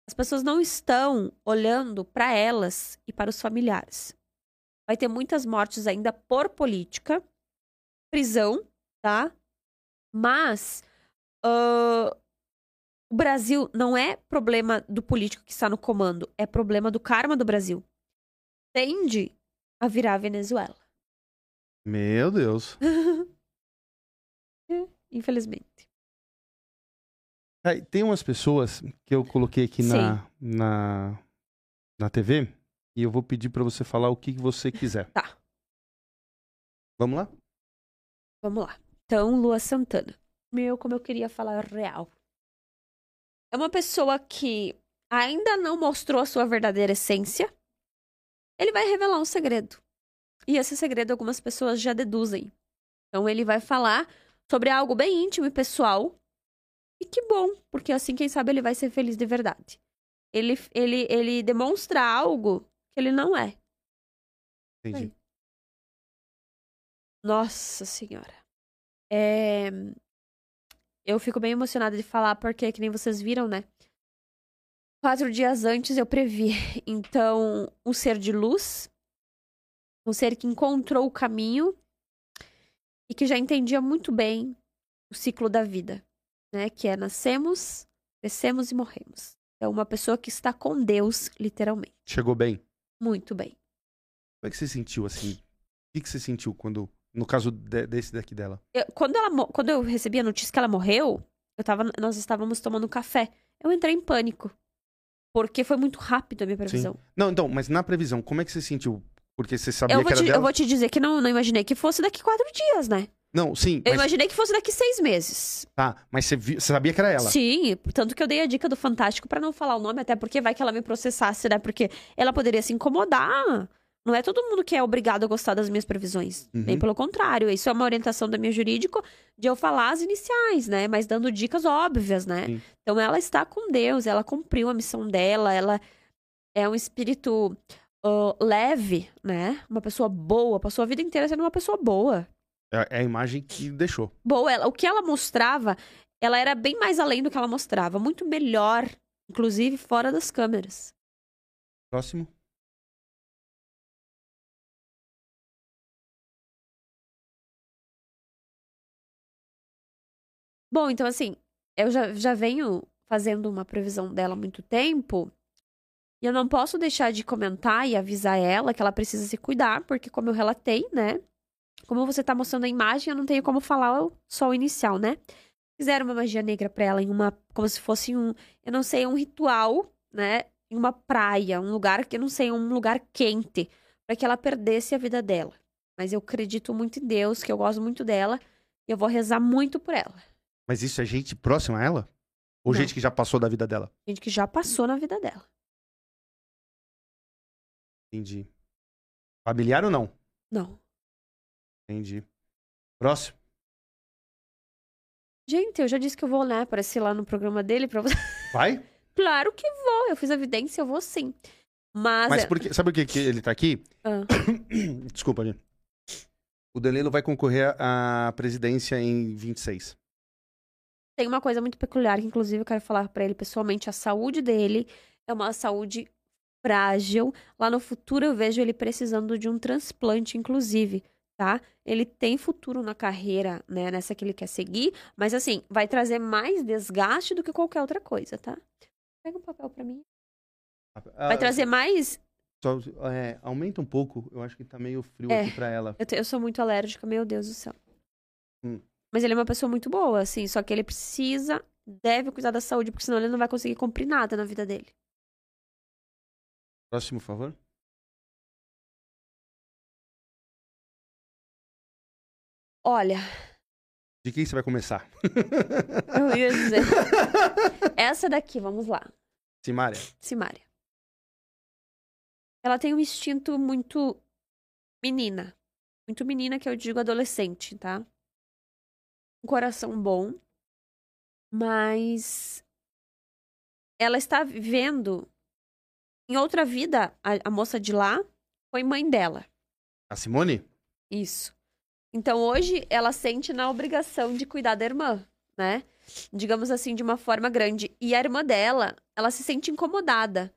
As pessoas não estão olhando para elas e para os familiares. Vai ter muitas mortes ainda por política, prisão, tá? Mas uh, o Brasil não é problema do político que está no comando, é problema do karma do Brasil. Tende a virar a Venezuela.
Meu Deus.
Infelizmente.
É, tem umas pessoas que eu coloquei aqui na, na, na TV e eu vou pedir para você falar o que você quiser.
Tá.
Vamos lá?
Vamos lá. Então, Lua Santana. Meu, como eu queria falar real é uma pessoa que ainda não mostrou a sua verdadeira essência, ele vai revelar um segredo. E esse segredo algumas pessoas já deduzem. Então ele vai falar sobre algo bem íntimo e pessoal. E que bom, porque assim, quem sabe, ele vai ser feliz de verdade. Ele, ele, ele demonstra algo que ele não é.
Entendi.
Nossa Senhora. É... Eu fico bem emocionada de falar, porque, que nem vocês viram, né? Quatro dias antes eu previ. Então, um ser de luz Um ser que encontrou o caminho e que já entendia muito bem o ciclo da vida, né? Que é nascemos, crescemos e morremos. É uma pessoa que está com Deus, literalmente.
Chegou bem?
Muito bem.
Como é que você sentiu assim? O que, que você sentiu quando, no caso de, desse daqui dela?
Eu, quando, ela, quando eu recebi a notícia que ela morreu, eu tava, nós estávamos tomando café. Eu entrei em pânico. Porque foi muito rápido a minha previsão. Sim.
Não, então, mas na previsão, como é que você sentiu? Porque você sabia que era
te,
dela?
Eu vou te dizer que não, não imaginei que fosse daqui quatro dias, né?
Não, sim.
Eu mas... imaginei que fosse daqui seis meses.
Tá, mas você, viu, você sabia que era ela?
Sim, tanto que eu dei a dica do Fantástico para não falar o nome, até porque vai que ela me processasse, né? Porque ela poderia se incomodar. Não é todo mundo que é obrigado a gostar das minhas previsões. Uhum. Bem pelo contrário. Isso é uma orientação da minha jurídico de eu falar as iniciais, né? Mas dando dicas óbvias, né? Sim. Então ela está com Deus, ela cumpriu a missão dela, ela é um espírito uh, leve, né? Uma pessoa boa, passou a vida inteira sendo uma pessoa boa.
É, é a imagem que deixou.
Boa, ela, o que ela mostrava, ela era bem mais além do que ela mostrava. Muito melhor, inclusive fora das câmeras.
Próximo.
Bom, então assim, eu já, já venho fazendo uma previsão dela há muito tempo. E eu não posso deixar de comentar e avisar ela que ela precisa se cuidar, porque como eu relatei, né? Como você tá mostrando a imagem, eu não tenho como falar só o inicial, né? Fizeram uma magia negra pra ela em uma. Como se fosse um. Eu não sei, um ritual, né? Em uma praia, um lugar que eu não sei, um lugar quente, para que ela perdesse a vida dela. Mas eu acredito muito em Deus, que eu gosto muito dela, e eu vou rezar muito por ela.
Mas isso é gente próxima a ela? Ou Não. gente que já passou da vida dela?
Gente que já passou na vida dela.
Entendi. Familiar ou não?
Não.
Entendi. Próximo.
Gente, eu já disse que eu vou, né, aparecer lá no programa dele pra você.
Vai?
claro que vou. Eu fiz evidência, eu vou sim. Mas.
Mas é por que, sabe por que, que ele tá aqui? Ah. Desculpa, gente. O Danilo vai concorrer à presidência em 26
tem uma coisa muito peculiar que, inclusive, eu quero falar para ele pessoalmente: a saúde dele é uma saúde frágil. Lá no futuro eu vejo ele precisando de um transplante, inclusive, tá? Ele tem futuro na carreira, né? Nessa que ele quer seguir, mas assim, vai trazer mais desgaste do que qualquer outra coisa, tá? Pega um papel para mim. Ah, vai trazer mais.
Só, é, aumenta um pouco, eu acho que tá meio frio é, aqui pra ela.
Eu, te, eu sou muito alérgica, meu Deus do céu. Hum. Mas ele é uma pessoa muito boa, assim. Só que ele precisa, deve cuidar da saúde, porque senão ele não vai conseguir cumprir nada na vida dele.
Próximo, por favor.
Olha.
De quem você vai começar?
Eu ia dizer. Essa daqui, vamos lá.
Simária.
Simária. Ela tem um instinto muito menina. Muito menina, que eu digo adolescente, tá? um coração bom, mas ela está vivendo em outra vida. A, a moça de lá foi mãe dela.
A Simone?
Isso. Então hoje ela sente na obrigação de cuidar da irmã, né? Digamos assim, de uma forma grande. E a irmã dela, ela se sente incomodada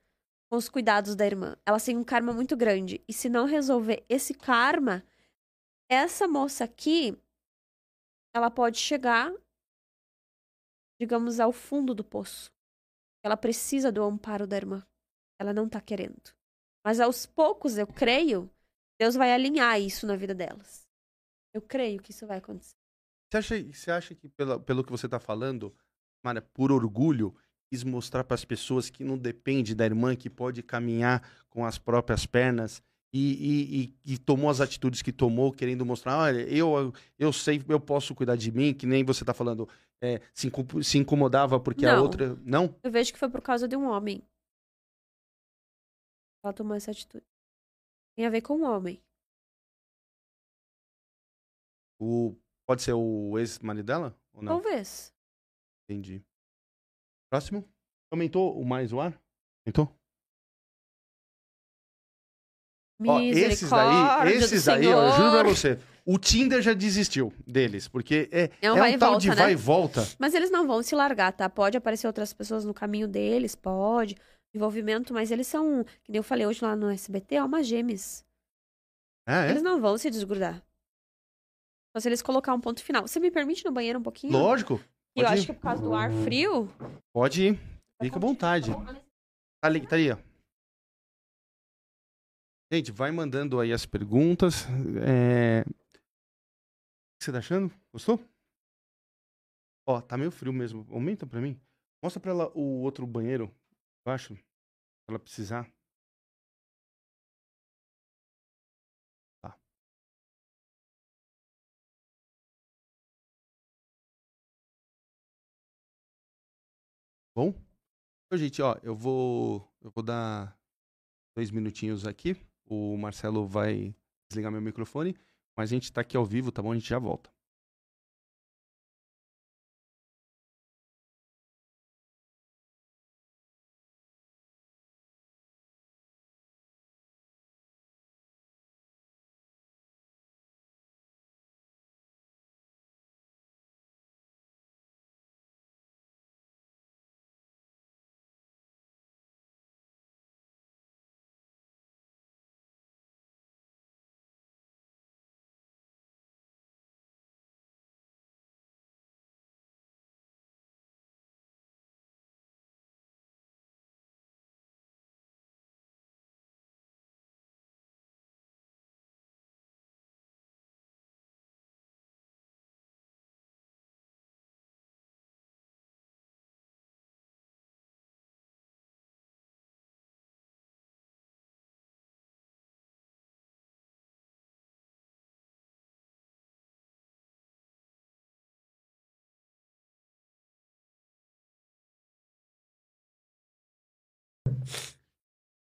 com os cuidados da irmã. Ela tem um karma muito grande. E se não resolver esse karma, essa moça aqui, ela pode chegar, digamos, ao fundo do poço. Ela precisa do amparo da irmã. Ela não tá querendo. Mas aos poucos, eu creio, Deus vai alinhar isso na vida delas. Eu creio que isso vai acontecer.
Você acha, você acha que, pelo, pelo que você tá falando, Mara, por orgulho, quis mostrar para as pessoas que não depende da irmã, que pode caminhar com as próprias pernas e, e, e, tomou as atitudes que tomou, querendo mostrar, olha, eu, eu sei, eu posso cuidar de mim, que nem você tá falando, é, se, se, incomodava porque não, a outra. Não?
Eu vejo que foi por causa de um homem. Ela tomou essa atitude. Tem a ver com o um homem.
O, pode ser o ex-marido dela? Ou não?
Talvez.
Entendi. Próximo? Aumentou o mais o ar? Aumentou? Ó, esses daí, esses daí, ó, eu juro pra você, o Tinder já desistiu deles, porque é, é um, é um tal volta, de né? vai e volta.
Mas eles não vão se largar, tá? Pode aparecer outras pessoas no caminho deles, pode, envolvimento, mas eles são, que nem eu falei hoje lá no SBT, almas gêmeas. Ah, é? Eles não vão se desgrudar. Só se eles colocar um ponto final. Você me permite no banheiro um pouquinho?
Lógico.
Eu acho que é por causa do ar frio.
Pode ir. Fica à vontade. Tá ali, tá aí, ó. Gente, vai mandando aí as perguntas. É... O que você tá achando? Gostou? Ó, tá meio frio mesmo. Aumenta pra mim. Mostra pra ela o outro banheiro embaixo. Se ela precisar. Bom? Então, gente, ó, eu vou. Eu vou dar dois minutinhos aqui. O Marcelo vai desligar meu microfone. Mas a gente tá aqui ao vivo, tá bom? A gente já volta.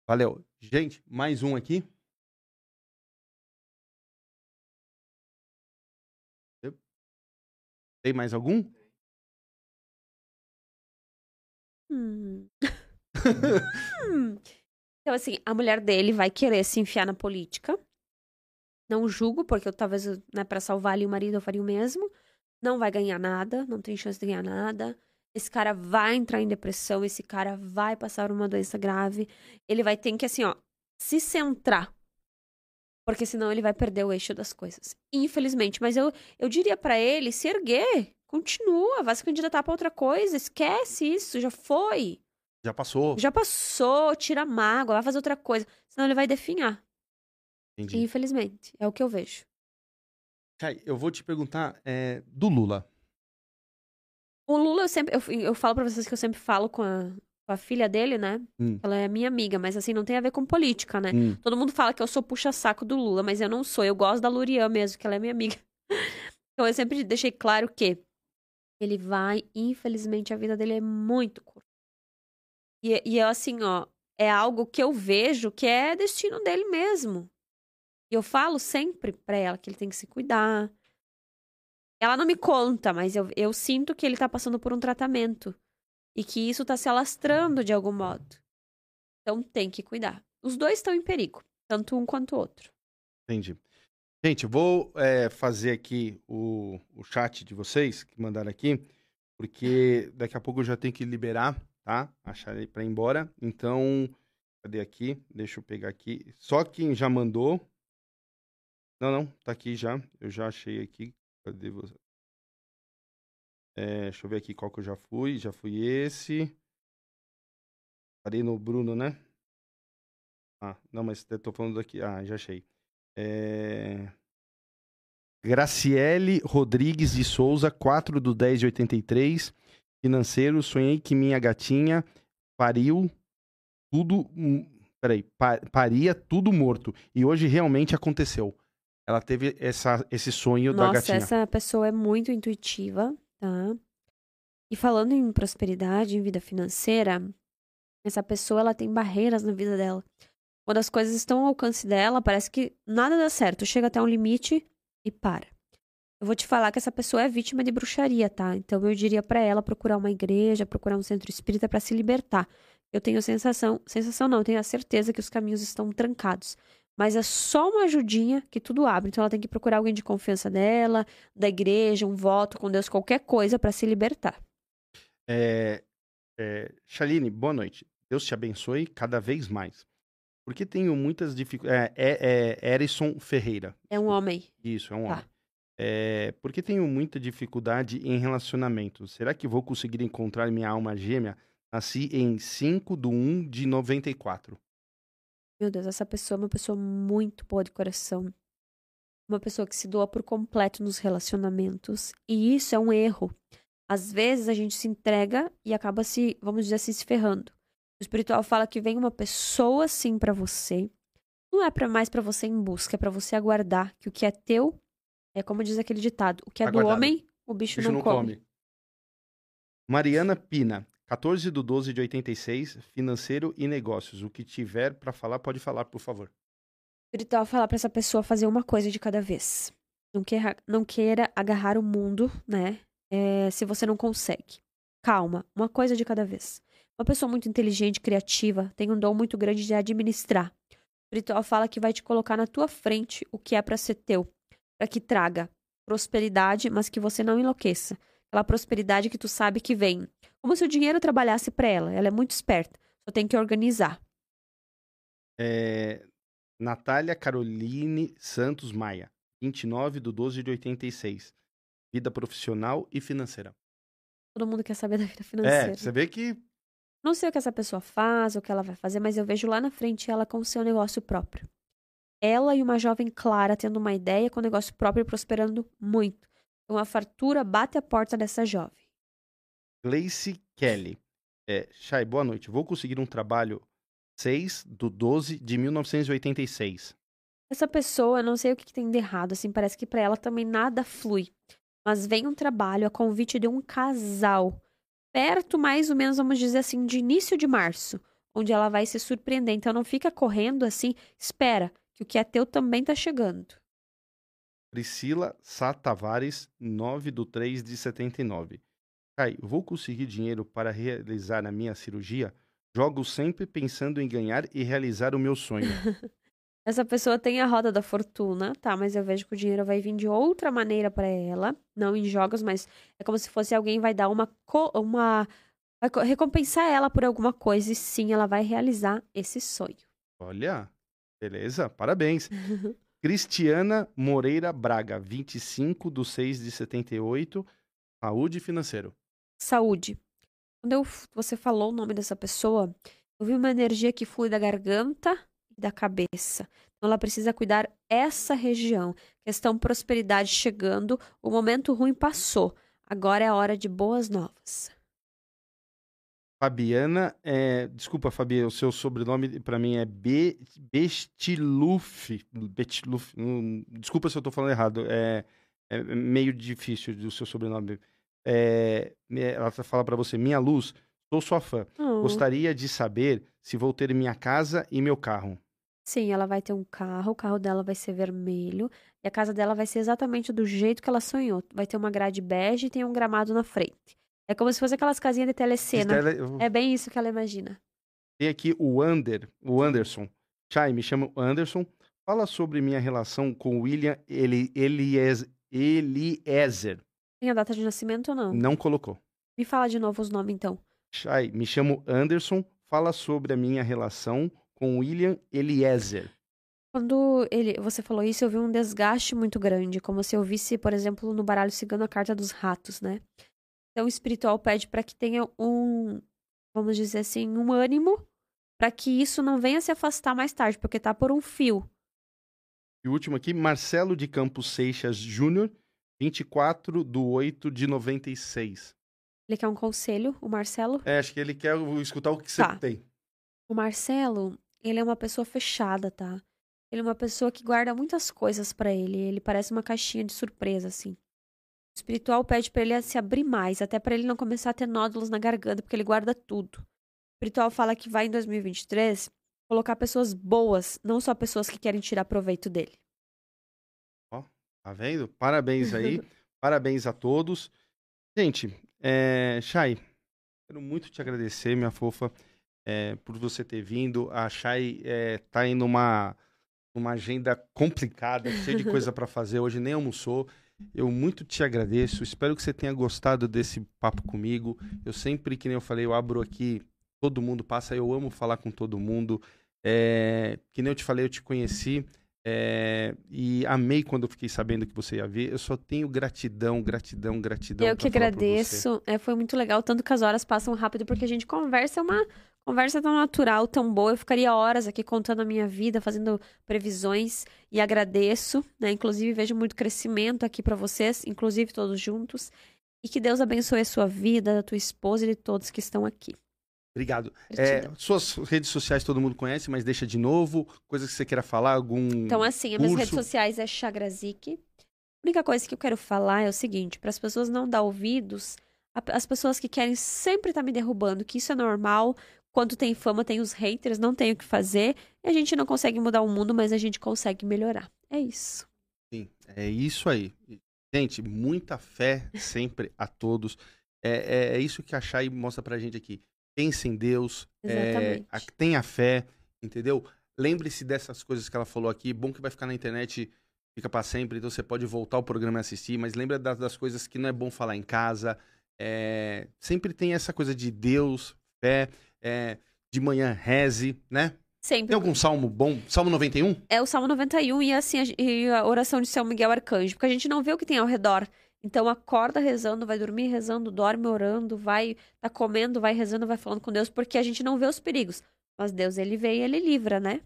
Valeu. Gente, mais um aqui. Tem mais algum?
Hum. hum. Então, assim, a mulher dele vai querer se enfiar na política. Não julgo, porque eu talvez, né, para salvar ali o marido, eu faria o mesmo. Não vai ganhar nada, não tem chance de ganhar nada. Esse cara vai entrar em depressão, esse cara vai passar uma doença grave. Ele vai ter que, assim, ó, se centrar. Porque senão ele vai perder o eixo das coisas. Infelizmente. Mas eu, eu diria para ele se erguer. Continua, vai se candidatar pra outra coisa. Esquece isso, já foi.
Já passou.
Já passou, tira a mágoa, vai fazer outra coisa. Senão ele vai definhar. Entendi. Infelizmente. É o que eu vejo.
Kai, eu vou te perguntar é, do Lula.
O Lula, eu sempre. Eu, eu falo pra vocês que eu sempre falo com a, com a filha dele, né? Hum. Ela é minha amiga, mas assim, não tem a ver com política, né? Hum. Todo mundo fala que eu sou puxa-saco do Lula, mas eu não sou. Eu gosto da Lurian mesmo, que ela é minha amiga. então eu sempre deixei claro que ele vai, infelizmente, a vida dele é muito curta. E, e eu, assim, ó, é algo que eu vejo que é destino dele mesmo. E eu falo sempre pra ela que ele tem que se cuidar, ela não me conta, mas eu, eu sinto que ele tá passando por um tratamento. E que isso tá se alastrando de algum modo. Então tem que cuidar. Os dois estão em perigo, tanto um quanto o outro.
Entendi. Gente, vou é, fazer aqui o, o chat de vocês que mandaram aqui, porque daqui a pouco eu já tenho que liberar, tá? Achar ele para ir embora. Então, cadê aqui? Deixa eu pegar aqui. Só quem já mandou. Não, não, tá aqui já. Eu já achei aqui. Cadê você? É, deixa eu ver aqui qual que eu já fui. Já fui esse. Parei no Bruno, né? Ah, não, mas tô falando daqui. Ah, já achei. É... Graciele Rodrigues de Souza, 4 do 10 de 83. Financeiro, sonhei que minha gatinha pariu tudo. Hum, peraí, paria tudo morto. E hoje realmente aconteceu ela teve essa, esse sonho
Nossa,
da gatinha.
Nossa, essa pessoa é muito intuitiva, tá? E falando em prosperidade, em vida financeira, essa pessoa ela tem barreiras na vida dela. Quando as coisas estão ao alcance dela, parece que nada dá certo. Chega até um limite e para. Eu vou te falar que essa pessoa é vítima de bruxaria, tá? Então eu diria para ela procurar uma igreja, procurar um centro espírita para se libertar. Eu tenho a sensação, sensação não, eu tenho a certeza que os caminhos estão trancados. Mas é só uma ajudinha que tudo abre. Então ela tem que procurar alguém de confiança dela, da igreja, um voto com Deus, qualquer coisa para se libertar.
É, é, Shaline, boa noite. Deus te abençoe cada vez mais. Porque tenho muitas dificuldades. É, é, é Erison Ferreira.
É um homem.
Isso, é um tá. homem. É, porque tenho muita dificuldade em relacionamento. Será que vou conseguir encontrar minha alma gêmea? Nasci em 5 de 1 de 94.
Meu Deus, essa pessoa é uma pessoa muito boa de coração. Uma pessoa que se doa por completo nos relacionamentos. E isso é um erro. Às vezes a gente se entrega e acaba se, vamos dizer assim, se ferrando. O espiritual fala que vem uma pessoa assim para você. Não é para mais para você em busca, é para você aguardar que o que é teu é como diz aquele ditado: o que é Aguardado. do homem, o bicho, bicho não, não come. come.
Mariana Pina, 14 de 12 de 86, financeiro e negócios. O que tiver para falar, pode falar, por favor.
Espiritual falar para essa pessoa fazer uma coisa de cada vez. Não queira, não queira agarrar o mundo, né? É, se você não consegue. Calma, uma coisa de cada vez. Uma pessoa muito inteligente, criativa, tem um dom muito grande de administrar. O espiritual fala que vai te colocar na tua frente o que é para ser teu para que traga prosperidade, mas que você não enlouqueça. Aquela prosperidade que tu sabe que vem. Como se o dinheiro trabalhasse para ela. Ela é muito esperta. Só tem que organizar.
É... Natália Caroline Santos Maia, 29 de 12 de 86. Vida profissional e financeira.
Todo mundo quer saber da vida financeira.
É, você vê que.
Não sei o que essa pessoa faz, o que ela vai fazer, mas eu vejo lá na frente ela com o seu negócio próprio. Ela e uma jovem Clara tendo uma ideia com o negócio próprio prosperando muito. Uma fartura bate a porta dessa jovem.
Gleice Kelly. É, Chay, boa noite. Vou conseguir um trabalho 6 do 12 de 1986.
Essa pessoa, não sei o que, que tem de errado, assim, parece que para ela também nada flui. Mas vem um trabalho a convite de um casal, perto mais ou menos, vamos dizer assim, de início de março, onde ela vai se surpreender. Então não fica correndo assim, espera, que o que é teu também tá chegando.
Priscila Sá Tavares, 9 do 3 de 79. Kai, vou conseguir dinheiro para realizar a minha cirurgia? Jogo sempre pensando em ganhar e realizar o meu sonho.
Essa pessoa tem a roda da fortuna, tá? Mas eu vejo que o dinheiro vai vir de outra maneira para ela, não em jogos, mas é como se fosse alguém vai dar uma uma vai recompensar ela por alguma coisa e sim, ela vai realizar esse sonho.
Olha, Beleza, parabéns. Cristiana Moreira Braga, 25 do 6 de 78, saúde financeiro.
Saúde. Quando eu, você falou o nome dessa pessoa, eu vi uma energia que flui da garganta e da cabeça. Então ela precisa cuidar essa região. Questão prosperidade chegando, o momento ruim passou. Agora é a hora de boas novas.
Fabiana, é, desculpa, Fabi, o seu sobrenome para mim é Be, Bestiluf. Bestiluf desculpa se eu tô falando errado, é, é meio difícil o seu sobrenome. É, ela fala para você, minha luz, sou sua fã. Oh. Gostaria de saber se vou ter minha casa e meu carro.
Sim, ela vai ter um carro, o carro dela vai ser vermelho e a casa dela vai ser exatamente do jeito que ela sonhou. Vai ter uma grade bege e tem um gramado na frente. É como se fosse aquelas casinhas de telecena. Tele... É bem isso que ela imagina.
Tem aqui o Ander, o Anderson. Chay, me chamo Anderson. Fala sobre minha relação com William Eli, Eliezer. Eliezer.
Tem a data de nascimento ou não?
Não colocou.
Me fala de novo os nomes, então.
Chay, me chamo Anderson. Fala sobre a minha relação com William Eliezer.
Quando ele, você falou isso, eu vi um desgaste muito grande, como se eu visse, por exemplo, no baralho cigano a carta dos ratos, né? Então, o espiritual pede para que tenha um, vamos dizer assim, um ânimo para que isso não venha se afastar mais tarde, porque tá por um fio.
E o último aqui, Marcelo de Campos Seixas Júnior, 24 do 8 de 96.
Ele quer um conselho, o Marcelo?
É, acho que ele quer escutar o que você tá. tem.
O Marcelo, ele é uma pessoa fechada, tá? Ele é uma pessoa que guarda muitas coisas para ele. Ele parece uma caixinha de surpresa, assim espiritual pede para ele se abrir mais, até para ele não começar a ter nódulos na garganta, porque ele guarda tudo. O espiritual fala que vai em 2023 colocar pessoas boas, não só pessoas que querem tirar proveito dele.
Ó, tá vendo? Parabéns aí. Parabéns a todos. Gente, é... Chay, quero muito te agradecer, minha fofa, é, por você ter vindo. A Chay é, tá indo numa, numa agenda complicada, cheia de coisa para fazer. Hoje nem almoçou. Eu muito te agradeço. Espero que você tenha gostado desse papo comigo. Eu sempre, que nem eu falei, eu abro aqui, todo mundo passa. Eu amo falar com todo mundo. É, que nem eu te falei, eu te conheci é, e amei quando eu fiquei sabendo que você ia ver. Eu só tenho gratidão, gratidão, gratidão.
Eu que agradeço. É, foi muito legal, tanto que as horas passam rápido, porque a gente conversa, é uma conversa tão natural, tão boa. Eu ficaria horas aqui contando a minha vida, fazendo previsões e agradeço, né? Inclusive vejo muito crescimento aqui para vocês, inclusive todos juntos. E que Deus abençoe a sua vida, a tua esposa e de todos que estão aqui.
Obrigado. É, suas redes sociais todo mundo conhece, mas deixa de novo. Coisas que você queira falar, algum.
Então, assim, as minhas redes sociais é Chagrazik. A única coisa que eu quero falar é o seguinte: para as pessoas não dar ouvidos, as pessoas que querem sempre estar tá me derrubando, que isso é normal. Quando tem fama, tem os haters, não tem o que fazer. E a gente não consegue mudar o mundo, mas a gente consegue melhorar. É isso.
Sim, é isso aí. Gente, muita fé sempre a todos. É, é, é isso que a Chay mostra pra gente aqui pense em Deus, é, tenha fé, entendeu? Lembre-se dessas coisas que ela falou aqui. Bom que vai ficar na internet, fica para sempre, então você pode voltar ao programa e assistir, mas lembra das, das coisas que não é bom falar em casa. É, sempre tem essa coisa de Deus, fé, é, de manhã reze, né?
Sempre.
Tem algum salmo bom? Salmo 91?
É o Salmo 91 e assim a, e a oração de São Miguel Arcanjo, porque a gente não vê o que tem ao redor. Então acorda rezando, vai dormir rezando, dorme orando, vai tá comendo, vai rezando, vai falando com Deus, porque a gente não vê os perigos. Mas Deus, ele vem e ele livra, né?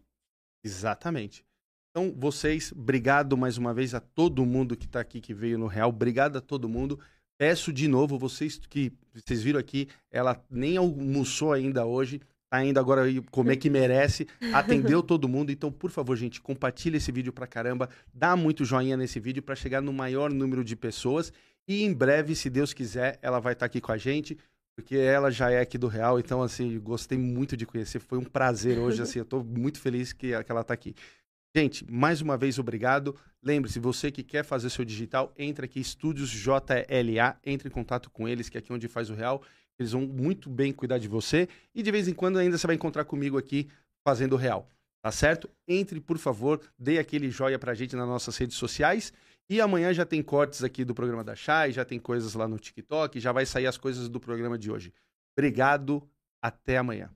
Exatamente. Então, vocês, obrigado mais uma vez a todo mundo que está aqui, que veio no Real. Obrigado a todo mundo. Peço de novo, vocês que vocês viram aqui, ela nem almoçou ainda hoje tá indo agora comer que merece, atendeu todo mundo. Então, por favor, gente, compartilha esse vídeo pra caramba, dá muito joinha nesse vídeo para chegar no maior número de pessoas. E em breve, se Deus quiser, ela vai estar tá aqui com a gente, porque ela já é aqui do Real. Então, assim, gostei muito de conhecer. Foi um prazer hoje, assim, eu tô muito feliz que, que ela tá aqui. Gente, mais uma vez, obrigado. Lembre-se, você que quer fazer seu digital, entra aqui, Estúdios JLA, entre em contato com eles, que é aqui onde faz o Real. Eles vão muito bem cuidar de você. E de vez em quando ainda você vai encontrar comigo aqui fazendo real. Tá certo? Entre, por favor, dê aquele joia pra gente nas nossas redes sociais. E amanhã já tem cortes aqui do programa da Chay, já tem coisas lá no TikTok, já vai sair as coisas do programa de hoje. Obrigado, até amanhã.